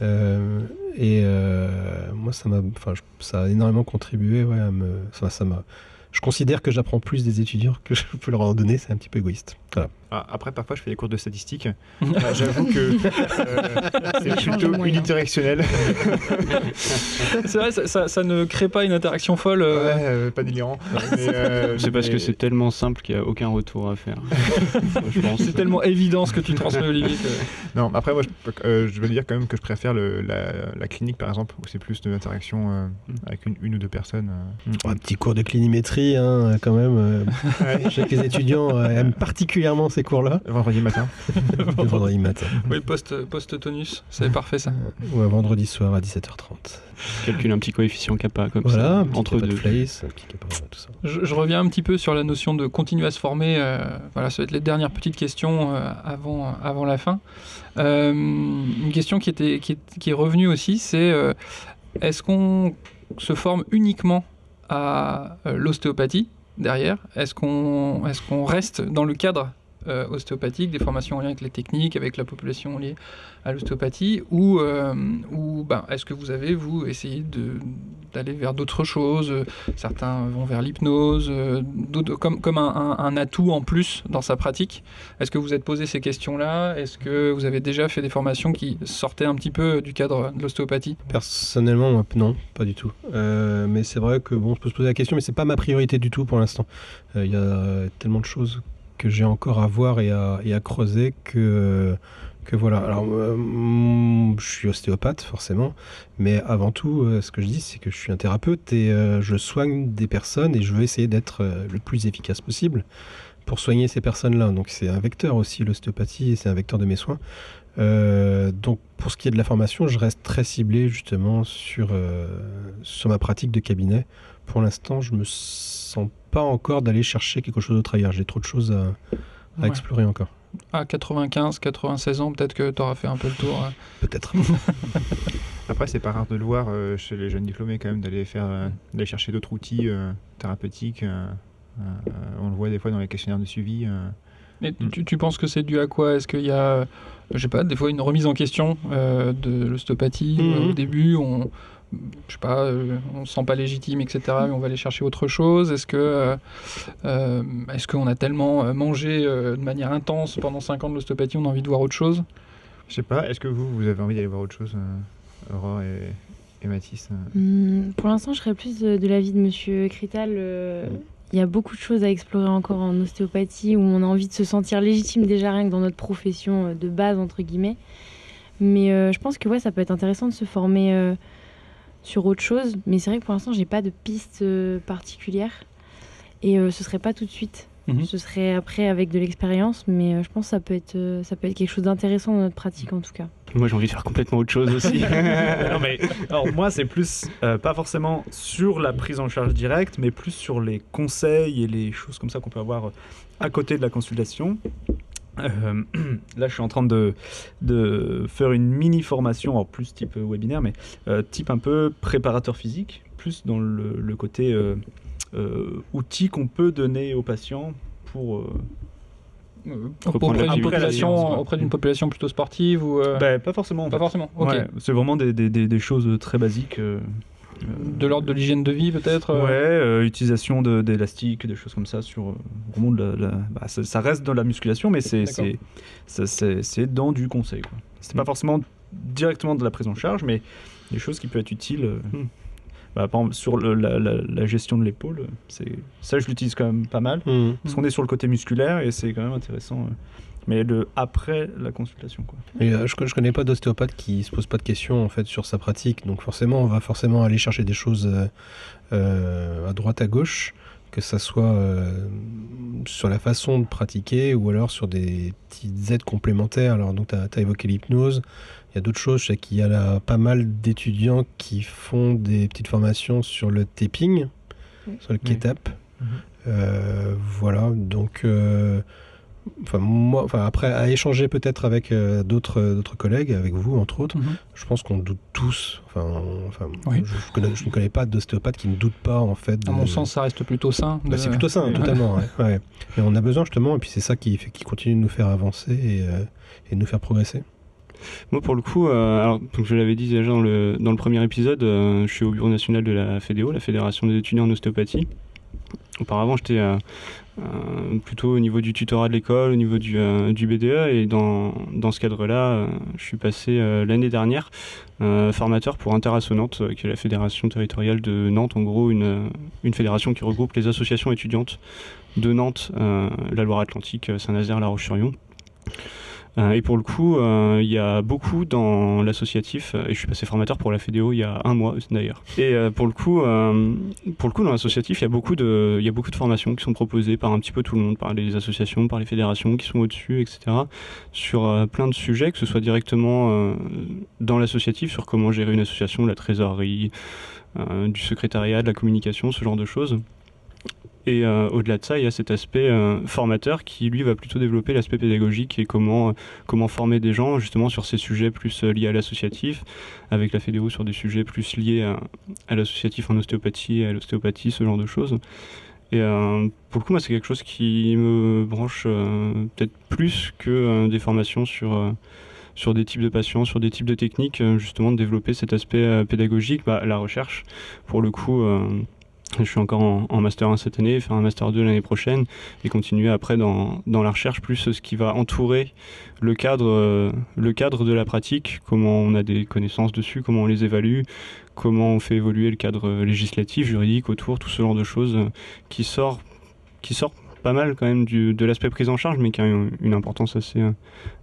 Euh, et euh, moi, ça m'a, enfin, ça a énormément contribué, ouais, à me, ça, ça m'a. Je considère que j'apprends plus des étudiants que je peux leur en donner, c'est un petit peu égoïste. Voilà. Ah, après, parfois, je fais des cours de statistiques. Ah, J'avoue que euh, c'est plutôt unidirectionnel. C'est vrai, ça, ça- ça ne crée pas une interaction folle. euh, Ouais, euh, pas délirant. Mais, euh, C'est parce que c'est tellement simple qu'il n'y a aucun retour à faire? C'est tellement évident ce que tu transmets, Olivier. que- Non, après, moi, je, euh, je veux dire quand même que je préfère le- la, la clinique, par exemple, où c'est plus de l'interaction euh, avec une, une ou deux personnes. euh. Un petit cours de clinimétrie, hein, quand même. euh, je sais que les étudiants euh, aiment particulièrement ces cours-là? Vendredi matin. Vendredi matin. Oui, post- post-tonus, c'est parfait ça. Ou un vendredi soir à 17h30. Calcule un petit coefficient kappa comme Voilà, ça, un petit entre de deux. place, un petit kappa, voilà, tout ça. Je, je reviens un petit peu sur la notion de continuer à se former. euh, voilà, ça va être les dernières petites questions euh, avant, avant la fin. Euh, une question qui, était, qui, est, qui est revenue aussi, c'est euh, est-ce qu'on se forme uniquement à euh, l'ostéopathie derrière? Est-ce qu'on est qu'on reste dans le cadre euh, ostéopathique, des formations en lien avec les techniques, avec la population liée à l'ostéopathie Ou, euh, ou ben, est-ce que vous avez, vous, essayé d'aller vers d'autres choses euh, Certains vont vers l'hypnose, euh, comme, comme un, atout en plus dans sa pratique? Est-ce que vous êtes posé ces questions-là? Est-ce que vous avez déjà fait des formations qui sortaient un petit peu du cadre de l'ostéopathie? Personnellement, non, pas du tout. Mais c'est vrai que bon, on peut se poser la question, mais c'est pas ma priorité du tout pour l'instant. Il y a tellement de choses que j'ai encore à voir et à, et à creuser que que voilà. Alors, euh, mm, je suis ostéopathe forcément, mais avant tout, euh, ce que je dis, c'est que je suis un thérapeute et euh, je soigne des personnes et je veux essayer d'être le plus efficace possible pour soigner ces personnes-là. Donc c'est un vecteur aussi l'ostéopathie, et c'est un vecteur de mes soins. Donc pour ce qui est de la formation, je reste très ciblé justement sur, sur ma pratique de cabinet. Pour l'instant, je me sens pas encore d'aller chercher quelque chose d'autre ailleurs. J'ai trop de choses à, à Ouais. explorer encore. À 95, 96 ans, peut-être que tu auras fait un peu le tour. Peut-être. Après, c'est pas rare de le voir euh, chez les jeunes diplômés quand même, d'aller faire, euh, d'aller chercher d'autres outils euh, thérapeutiques. euh, euh, on le voit des fois dans les questionnaires de suivi. euh. Mais Mm. tu, tu penses que c'est dû à quoi? Est-ce qu'il y a, euh, je sais pas, des fois une remise en question euh, de l'ostéopathie euh, Au début, on, je sais pas, euh, on se sent pas légitime, etc. Mais on va aller chercher autre chose. Est-ce que, euh, euh, est-ce qu'on a tellement mangé euh, de manière intense pendant 5 ans de l'ostéopathie, on a envie de voir autre chose? Je sais pas, est-ce que vous, vous avez envie d'aller voir autre chose, euh, Aurore et, et Mathis euh? Hum, pour l'instant, je serais plus de, de l'avis de Monsieur Crital. euh, Il y a beaucoup de choses à explorer encore en ostéopathie où on a envie de se sentir légitime déjà rien que dans notre profession euh, de base entre guillemets. Mais euh, je pense que ouais, ça peut être intéressant de se former euh, sur autre chose. Mais c'est vrai que pour l'instant, j'ai pas de piste euh, particulière et euh, ce serait pas tout de suite. Mhm. Ce serait après avec de l'expérience, mais euh, je pense que ça peut être ça peut être quelque chose d'intéressant dans notre pratique en tout cas. Moi, j'ai envie de faire complètement autre chose aussi. non, mais, alors moi, c'est plus euh, pas forcément sur la prise en charge directe, mais plus sur les conseils et les choses comme ça qu'on peut avoir à côté de la consultation. Euh, là, je suis en train de, de faire une mini formation, alors plus type webinaire, mais euh, type un peu préparateur physique, plus dans le, le côté euh, euh, outil qu'on peut donner aux patients pour. auprès d'une population, Après, la auprès d'une population plutôt sportive ou bah, pas forcément. en pas fait. forcément. Ouais, c'est vraiment des- des choses très basiques. De l'ordre de l'hygiène de vie peut-être. euh, Ouais, euh, utilisation de- d'élastiques, des choses comme ça sur euh, vraiment de la, la- bah, ça, ça reste dans la musculation, mais c'est c'est dans du conseil. C'est pas forcément directement de la prise en charge, mais des choses qui peuvent être utiles. euh, Hmm. bah, par exemple, sur le- la, la- gestion de l'épaule, c'est ça je l'utilise quand même pas mal Mhm. parce qu'on est sur le côté musculaire et c'est quand même intéressant. euh. Mais le après la consultation, quoi. Et, euh, je, je connais pas d'ostéopathe qui se pose pas de questions en fait sur sa pratique. Donc forcément, on va forcément aller chercher des choses euh, euh, à droite, à gauche, que ça soit euh, sur la façon de pratiquer ou alors sur des petites aides complémentaires. Alors donc tu as, évoqué l'hypnose. Il y a d'autres choses. Je sais qu'il y a là, pas mal d'étudiants qui font des petites formations sur le taping, sur le Oui. K-tap. Mhm. Euh, voilà, donc euh, enfin moi, enfin après à échanger peut-être avec euh, d'autres d'autres collègues, avec vous entre autres, Mhm. je pense qu'on doute tous. Enfin, on- enfin, Oui. je, je connais- je ne connais pas d'ostéopathe qui ne doute pas en fait. À mon sens, ça reste plutôt sain. Bah, c'est plutôt Ouais. totalement. ouais, on a besoin justement, et puis c'est ça qui fait qui continue de nous faire avancer et, euh, et de nous faire progresser. Moi, pour le coup, euh, alors, donc je l'avais dit déjà dans le, dans le premier épisode, euh, je suis au bureau national de la FEDEO, la Fédération des étudiants en ostéopathie. Auparavant, j'étais euh, euh, plutôt au niveau du tutorat de l'école, au niveau du, euh, du BDE, et dans, dans ce cadre-là, euh, je suis passé euh, l'année dernière euh, formateur pour Interassonante, euh, qui est la fédération territoriale de Nantes, en gros une, euh, une fédération qui regroupe les associations étudiantes de Nantes, euh, la Loire-Atlantique, euh, Saint-Nazaire, La Roche-sur-Yon. Euh, et pour le coup, euh, il y a beaucoup dans l'associatif, et je suis passé formateur pour la FEDEO il y a un mois d'ailleurs. Et euh, pour le coup, pour le coup, dans l'associatif, il y a beaucoup de, il y a beaucoup de formations qui sont proposées par un petit peu tout le monde, par les associations, par les fédérations qui sont au-dessus, etc. Sur plein de sujets, que ce soit directement dans l'associatif, sur comment gérer une association, la trésorerie, du secrétariat, de la communication, ce genre de choses. Et euh, au-delà de ça, il y a cet aspect euh, formateur qui, lui, va plutôt développer l'aspect pédagogique et comment, comment former des gens justement sur ces sujets plus euh, liés à l'associatif, avec la FEDEO sur des sujets plus liés à, l'associatif en ostéopathie et à l'ostéopathie, ce genre de choses. Et euh, pour le coup, moi, c'est quelque chose qui me branche euh, peut-être plus que euh, des formations sur, euh, sur des types de patients, sur des types de techniques, euh, justement, de développer cet aspect euh, pédagogique, bah, la recherche. Pour le coup, euh, je suis encore en, en Master 1 cette année, faire un Master 2 l'année prochaine et continuer après dans, dans la recherche plus ce qui va entourer le cadre, euh, le cadre de la pratique, comment on a des connaissances dessus, comment on les évalue, comment on fait évoluer le cadre législatif, juridique autour, tout ce genre de choses euh, qui sort, qui sort pas mal quand même du, de l'aspect prise en charge, mais qui a une, une importance assez, euh,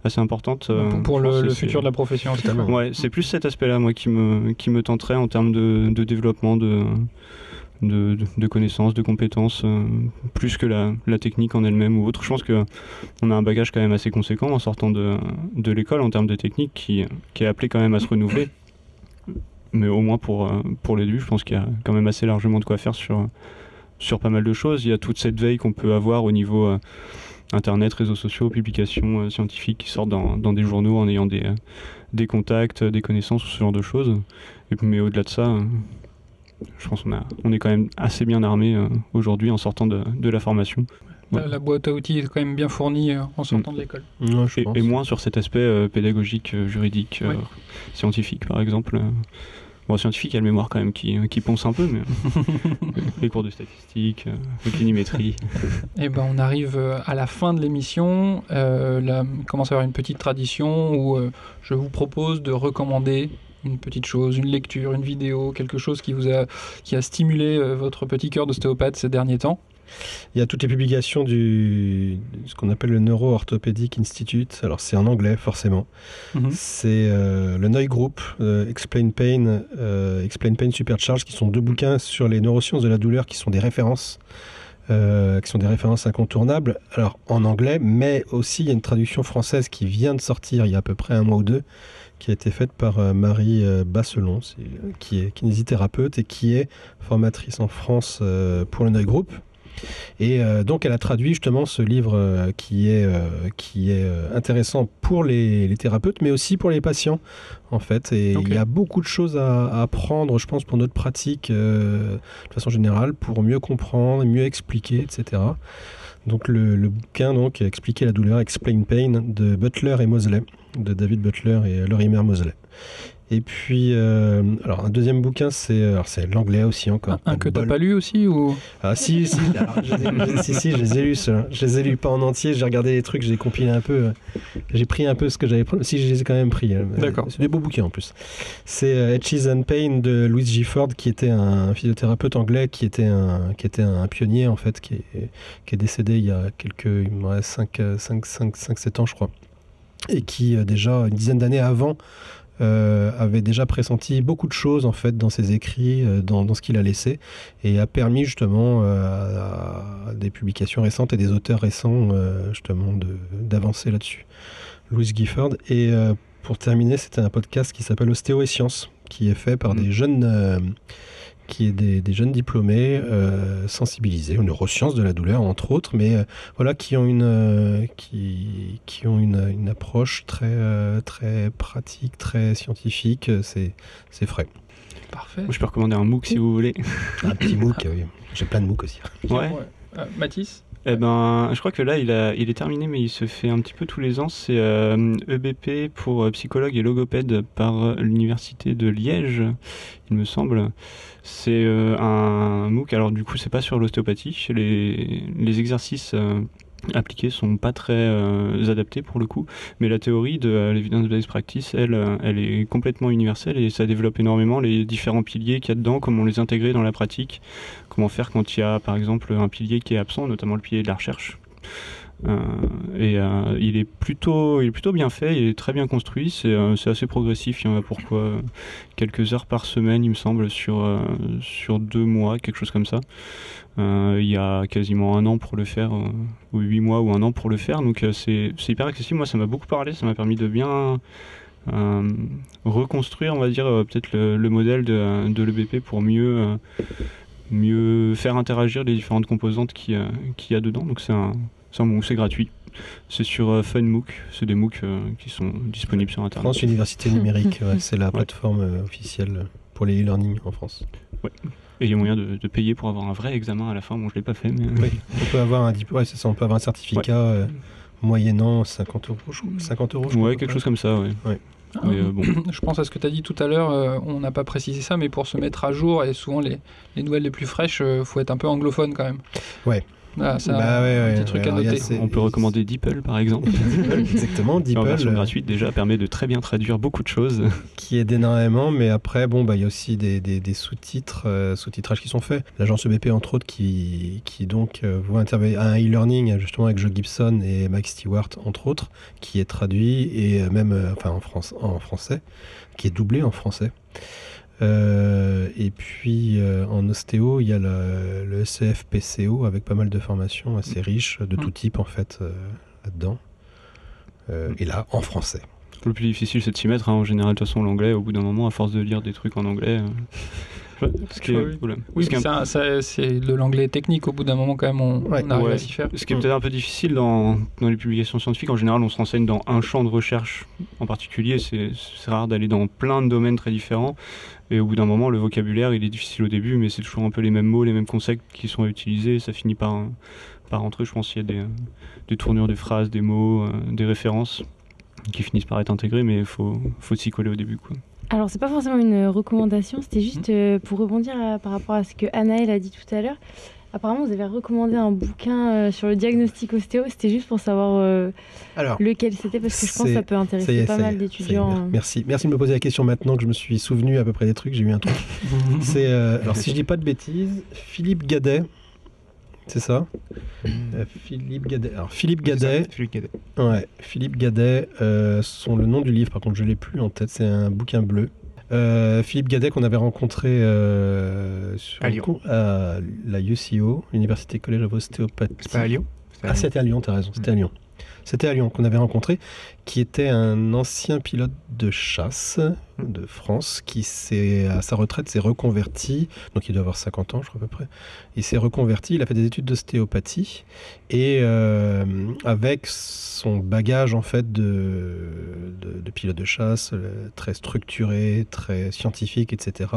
assez importante. pour, le, futur de la profession. Totalement. Ouais, c'est plus cet aspect-là, moi, qui me, qui me tenterait en termes de, de développement de, de, de- connaissances, de compétences, euh, plus que la, la technique en elle-même ou autre. Je pense que on a un bagage quand même assez conséquent en sortant de, de l'école en termes de technique qui, qui est appelé quand même à se renouveler. Mais au moins pour, euh, pour les début, je pense qu'il y a quand même assez largement de quoi faire sur, sur pas mal de choses. Il y a toute cette veille qu'on peut avoir au niveau euh, Internet, réseaux sociaux, publications scientifiques qui sortent dans, dans des journaux en ayant des, des contacts, des connaissances, ce genre de choses. Mais au-delà de ça, je pense qu'on on est quand même assez bien armé euh, aujourd'hui en sortant de, de la formation. La, la boîte à outils est quand même bien fournie euh, en sortant de l'école. Ouais, je Et, moins sur cet aspect euh, pédagogique, euh, juridique, euh, Ouais. scientifique par exemple. Bon, scientifique, il y a le mémoire quand même qui, qui ponce un peu, mais les cours de statistiques, euh, de clinimétrie. Eh ben, on arrive à la fin de l'émission. Euh, là, il commence à y avoir une petite tradition où euh, je vous propose de recommander une petite chose, une lecture, une vidéo, quelque chose qui vous a, qui a stimulé euh, votre petit cœur d'ostéopathe ces derniers temps? Il y a toutes les publications du ce qu'on appelle le Neuro Orthopedic Institute. Alors c'est en anglais forcément. Mhm. C'est euh, le Noy Group, euh, Explain Pain, euh, Explain Pain Supercharge, qui sont deux bouquins sur les neurosciences de la douleur, qui sont des références, qui sont des références incontournables. Alors en anglais, mais aussi il y a une traduction française qui vient de sortir il y a à peu près un mois ou deux, qui a été faite par euh, Marie euh, Basselon, c'est- qui est kinésithérapeute et qui est formatrice en France euh, pour le Group. Et euh, donc, elle a traduit justement ce livre euh, qui est, euh, qui est euh, intéressant pour les, les thérapeutes, mais aussi pour les patients, en fait. Et il y a beaucoup de choses à, apprendre, je pense, pour notre pratique euh, de façon générale, pour mieux comprendre, mieux expliquer, etc. Donc, le, le bouquin, donc, Expliquer la douleur, Explain Pain, de Butler et Mosley, de David Butler et Lorimer Mosley. Et puis, euh, alors un deuxième bouquin, c'est c'est l'anglais aussi encore. Un, un que t'as pas lu aussi ou? Ah si, si, alors, je les ai- si, si, je les ai lus, ceux-là. Je les ai lus pas en entier, j'ai regardé les trucs, j'ai compilé un peu. euh, J'ai pris un peu ce que j'avais pris. Si, je les ai quand même pris. euh, D'accord. C'est des beaux bouquins en plus. C'est euh, Etches and Pain de Louis G. Ford, qui était un physiothérapeute anglais, qui était un, qui était un pionnier en fait, qui est, qui est décédé il y a quelques, il me reste 5, 5, 5, 5, 7 ans je crois. Et qui euh, déjà, une dizaine d'années avant, euh, avait déjà pressenti beaucoup de choses en fait dans ses écrits, euh, dans, dans ce qu'il a laissé, et a permis justement euh, à, à des publications récentes et des auteurs récents justement d'avancer là-dessus. Louis Gifford. Et pour terminer, c'était un podcast qui s'appelle Ostéo et Sciences, qui est fait par Mm. des jeunes, qui est des, des jeunes diplômés euh, sensibilisés aux neurosciences de la douleur entre autres, mais euh, voilà qui ont une euh, qui, qui ont une, une approche très euh, très pratique, très scientifique. C'est c'est frais. Parfait. Moi, je peux recommander un MOOC si vous voulez. Un petit MOOC, oui. J'ai plein de MOOC aussi. Ouais. Euh, Mathis? Eh ben, je crois que là, il, a, il est terminé, mais il se fait un petit peu tous les ans. C'est euh, EBP pour euh, psychologue et logopède par euh, l'université de Liège, il me semble. C'est euh, un MOOC. Alors du coup, c'est pas sur l'ostéopathie. Les, les exercices euh, appliqués sont pas très euh, adaptés pour le coup, mais la théorie de euh, l'evidence-based practice, elle, elle est complètement universelle et ça développe énormément les différents piliers qu'il y a dedans, comment les intégrer dans la pratique, comment faire quand il y a par exemple un pilier qui est absent, notamment le pilier de la recherche. Euh, et euh, il est plutôt, il est plutôt bien fait, il est très bien construit, c'est euh, assez progressif. Il y en a pourquoi euh, quelques heures par semaine, il me semble, sur sur deux mois, quelque chose comme ça. Il y a quasiment un an pour le faire, ou huit mois ou un an pour le faire, donc c'est hyper accessible. Moi, ça m'a beaucoup parlé, ça m'a permis de bien reconstruire, on va dire, peut-être le, le modèle de, de l'EBP pour mieux mieux faire interagir les différentes composantes qu'il y a- qu'il y a dedans. Donc c'est un, c'est un bon, c'est gratuit. C'est sur euh, FunMOOC, c'est des MOOC euh, qui sont disponibles sur Internet. France Université Numérique, ouais, c'est la plateforme euh, officielle pour les e-learning en France. Et il y a moyen de, de payer pour avoir un vrai examen à la fin. Bon, je l'ai pas fait, mais Oui, on peut avoir un diplôme, ouais, ça, on peut avoir un certificat euh, moyennant 50 euros, je crois, 50 euros. je crois, quelque chose comme ça, ouais. Mais, euh, bon. Je pense à ce que tu as dit tout à l'heure, euh, on n'a pas précisé ça, mais pour se mettre à jour, et souvent les, les nouvelles les plus fraîches, il faut être un peu anglophone quand même. Ouais. Ah, Bah un, ouais, un ouais, petit truc ouais, à noter. On peut recommander DeepL par exemple. Exactement, qui en version DeepL, euh, gratuite déjà permet de très bien traduire beaucoup de choses. qui aide énormément, mais après, bon, bah, il y a aussi des, des- des sous-titres, euh, sous-titrages qui sont faits. L'agence EBP, entre autres, qui, qui donc euh, voit intervenir un e-learning, justement, avec Joe Gibson et Mike Stewart, entre autres, qui est traduit, et euh, même, euh, enfin, en, France, en français, qui est doublé en français. Euh, et puis euh, en ostéo, il y a le, le CFPCO avec pas mal de formations assez riches, de tout type en fait, euh, là-dedans. Euh, et là, en français. Le plus difficile, c'est de s'y mettre. hein. En général, de toute façon, l'anglais, au bout d'un moment, à force de lire des trucs en anglais. euh, ce qui est- Oui. voilà. Oui, c'est de l'anglais technique, au bout d'un moment quand même, on, Ouais. on arrive Ouais. à s'y faire. Ce qui est peut-être un peu difficile dans, dans les publications scientifiques, en général, on se renseigne dans un champ de recherche en particulier. C'est rare d'aller dans plein de domaines très différents. Et au bout d'un moment, le vocabulaire, il est difficile au début, mais c'est toujours un peu les mêmes mots, les mêmes concepts qui sont utilisés. Ça finit par, par rentrer. Je pense qu'il y a des, des tournures de phrases, des mots, euh, des références qui finissent par être intégrés, mais il faut, faut s'y coller au début. Quoi. Alors, c'est pas forcément une recommandation, c'était juste euh, pour rebondir à- par rapport à ce que Anaël a dit tout à l'heure. Apparemment, vous avez recommandé un bouquin euh, sur le diagnostic ostéo. C'était juste pour savoir euh, Alors, lequel c'était, parce que je pense que ça peut Ça intéresser est, pas mal d'étudiants. est, Merci. Merci de me poser la question maintenant que je me suis souvenu à peu près des trucs. J'ai eu un truc. C'est euh, alors si je dis pas de bêtises, Philippe Gadet. C'est ça? Euh, Philippe Gadet. Alors Philippe Gadet. Philippe Cadet. Ouais, Philippe Gadet. euh, son le nom du livre. Par contre, je l'ai plus en tête. C'est un bouquin bleu. Euh, Philippe Gadet qu'on avait rencontré euh, sur À Lyon. à la UCO, Université College of Osteopathy. C'est pas à Lyon à Ah, c'était à Lyon, t'as raison, c'était à Lyon. C'était à Lyon qu'on avait rencontré, qui était un ancien pilote de chasse de France qui à sa retraite s'est reconverti, donc il doit avoir 50 ans je crois à peu près. Il s'est reconverti, il a fait des études d'ostéopathie et euh, avec son bagage en fait de, de, pilote de chasse euh, très structuré, très scientifique, etc.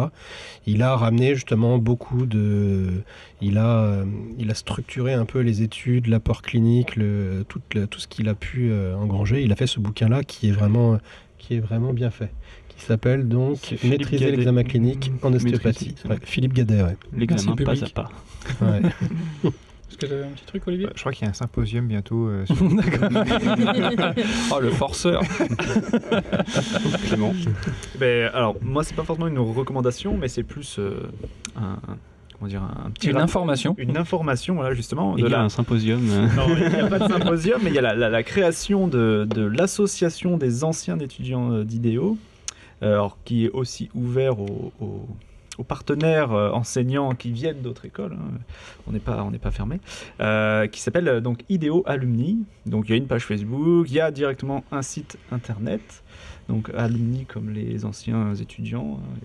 Il a ramené justement beaucoup de, il a, euh, il a structuré un peu les études, l'apport clinique, tout, tout ce qu'il a pu euh, engranger. Il a fait ce bouquin-là qui est vraiment, qui est vraiment bien fait, qui s'appelle donc Maîtriser l'examen clinique en ostéopathie. Ouais. Philippe Gadet, ouais. L'examen pas à pas. Ouais. Est-ce que tu avais un petit truc, Olivier Euh, Je crois qu'il y a un symposium bientôt. euh, sur- Oh, le forceur Clément. Ben, alors, moi, c'est pas forcément une recommandation, mais c'est plus euh, un, comment dire, un petit Une information. Une information, voilà, justement. Il y a la- un symposium. Non, il n'y a pas de symposium, mais il y a la, la- la création de, de l'association des anciens étudiants euh, d'idéo, euh, alors, qui est aussi ouvert aux, aux- aux partenaires euh, enseignants qui viennent d'autres écoles. hein. On n'est pas, on n'est pas fermé. euh, qui s'appelle donc Idéo Alumni. Donc il y a une page Facebook, il y a directement un site internet. Donc alumni comme les anciens étudiants. hein.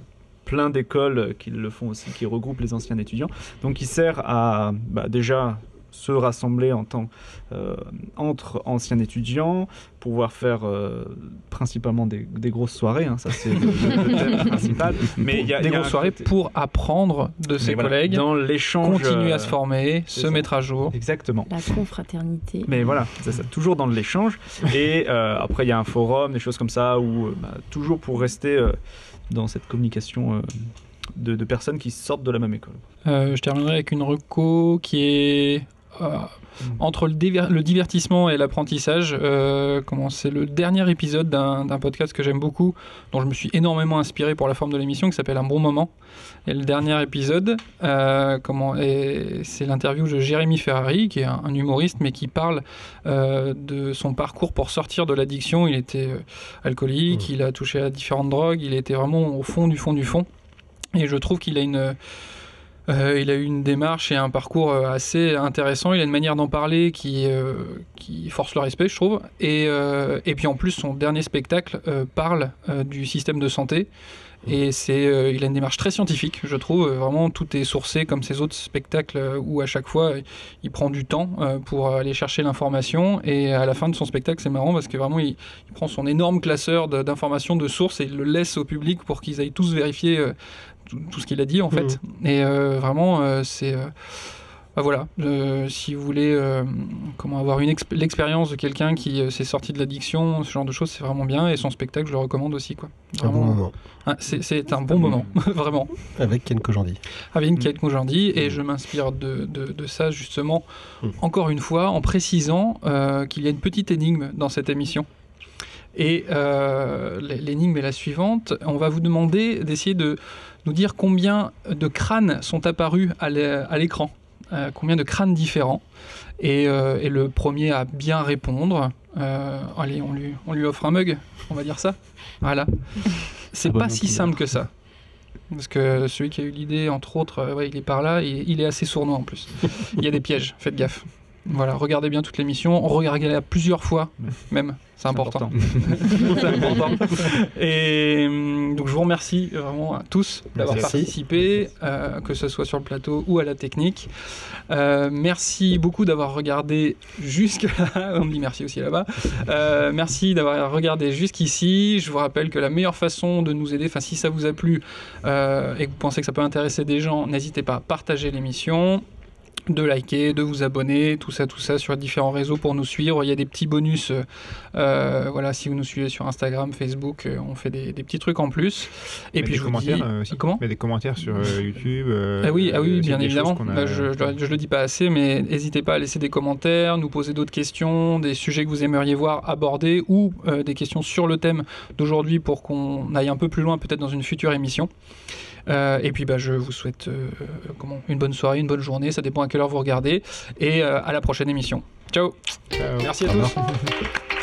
Plein d'écoles qui le font aussi, qui regroupent les anciens étudiants. Donc il sert à bah, déjà se rassembler en tant, euh, entre anciens étudiants, pouvoir faire euh, principalement des, des grosses soirées, hein, ça c'est le, le thème principal. Mais il y a, Des il y a grosses soirées côté- pour apprendre de ses voilà, collègues, dans l'échange, continuer euh, à se former, se ça. mettre à jour. Exactement. La confraternité. Mais voilà, c'est ça, toujours dans l'échange. Et euh, après, il y a un forum, des choses comme ça, où euh, bah, toujours pour rester euh, dans cette communication euh, de, personnes qui sortent de la même école. Euh, je terminerai avec une reco qui est euh, entre le, diver- le divertissement et l'apprentissage. Euh, c'est le dernier épisode d'un podcast que j'aime beaucoup, dont je me suis énormément inspiré pour la forme de l'émission, qui s'appelle Un bon moment. Et le dernier épisode, euh, comment c'est l'interview de Jérémy Ferrari, qui est un, un humoriste, mais qui parle euh, de son parcours pour sortir de l'addiction. Il était alcoolique, il a touché à différentes drogues, il était vraiment au fond du fond du fond. Et je trouve qu'il a une euh, il a eu une démarche et un parcours euh, assez intéressant. Il a une manière d'en parler qui, euh, force le respect, je trouve. Et, puis en plus, son dernier spectacle parle du système de santé. Et c'est, il a une démarche très scientifique, je trouve. Vraiment, tout est sourcé comme ses autres spectacles où à chaque fois, il prend du temps pour aller chercher l'information. Et à la fin de son spectacle, c'est marrant parce que vraiment, il, prend son énorme classeur d'informations de sources et il le laisse au public pour qu'ils aillent tous vérifier tout, tout ce qu'il a dit en fait. Et euh, vraiment, euh, c'est. euh, bah voilà, Euh, si vous voulez euh, comment avoir une exp- l'expérience de quelqu'un qui euh, s'est sorti de l'addiction, ce genre de choses, c'est vraiment bien. Et son spectacle, je le recommande aussi. Quoi. Un bon Vraiment, moment. ah, c'est- c'est un bon moment, vraiment. Avec Ken Kojandi. Avec une Kate Kojandi, et je m'inspire de, de- de ça justement, Mm. encore une fois, en précisant euh, qu'il y a une petite énigme dans cette émission. Et euh, l'énigme est la suivante. On va vous demander d'essayer de nous dire combien de crânes sont apparus à l'é- à l'écran. Euh, combien de crânes différents. Et, euh, et le premier à bien répondre, euh, allez, on lui, on lui offre un mug, on va dire ça. Voilà. C'est Ah pas si simple que ça. Parce que celui qui a eu l'idée, entre autres, ouais, il est par là, et il est assez sournois en plus. Il y a des pièges, faites gaffe. Voilà, regardez bien toute l'émission, regardez-la plusieurs fois, même, c'est important. c'est important. Et hum, donc je vous remercie vraiment à tous d'avoir participé, euh, que ce soit sur le plateau ou à la technique. Euh, merci beaucoup d'avoir regardé jusque là. On me dit merci aussi là-bas. Euh, merci d'avoir regardé jusqu'ici. Je vous rappelle que la meilleure façon de nous aider, enfin si ça vous a plu euh, et que vous pensez que ça peut intéresser des gens, n'hésitez pas à partager l'émission de liker, de vous abonner, tout ça, tout ça sur différents réseaux pour nous suivre. Il y a des petits bonus, euh, euh, voilà, si vous nous suivez sur Instagram, Facebook, euh, on fait des, des petits trucs en plus. Et puis des je vous dis, commentaires euh, aussi. comment Mais des commentaires sur YouTube. ah oui, ah oui, bien évidemment. a- Bah, je, je, je le dis pas assez, mais n'hésitez pas à laisser des commentaires, nous poser d'autres questions, des sujets que vous aimeriez voir abordés ou des questions sur le thème d'aujourd'hui pour qu'on aille un peu plus loin, peut-être dans une future émission. Euh, et puis bah, je vous souhaite euh, comment, une bonne soirée, une bonne journée, ça dépend à quelle heure vous regardez, et euh, à la prochaine émission. Ciao Ciao. Merci à Au tous.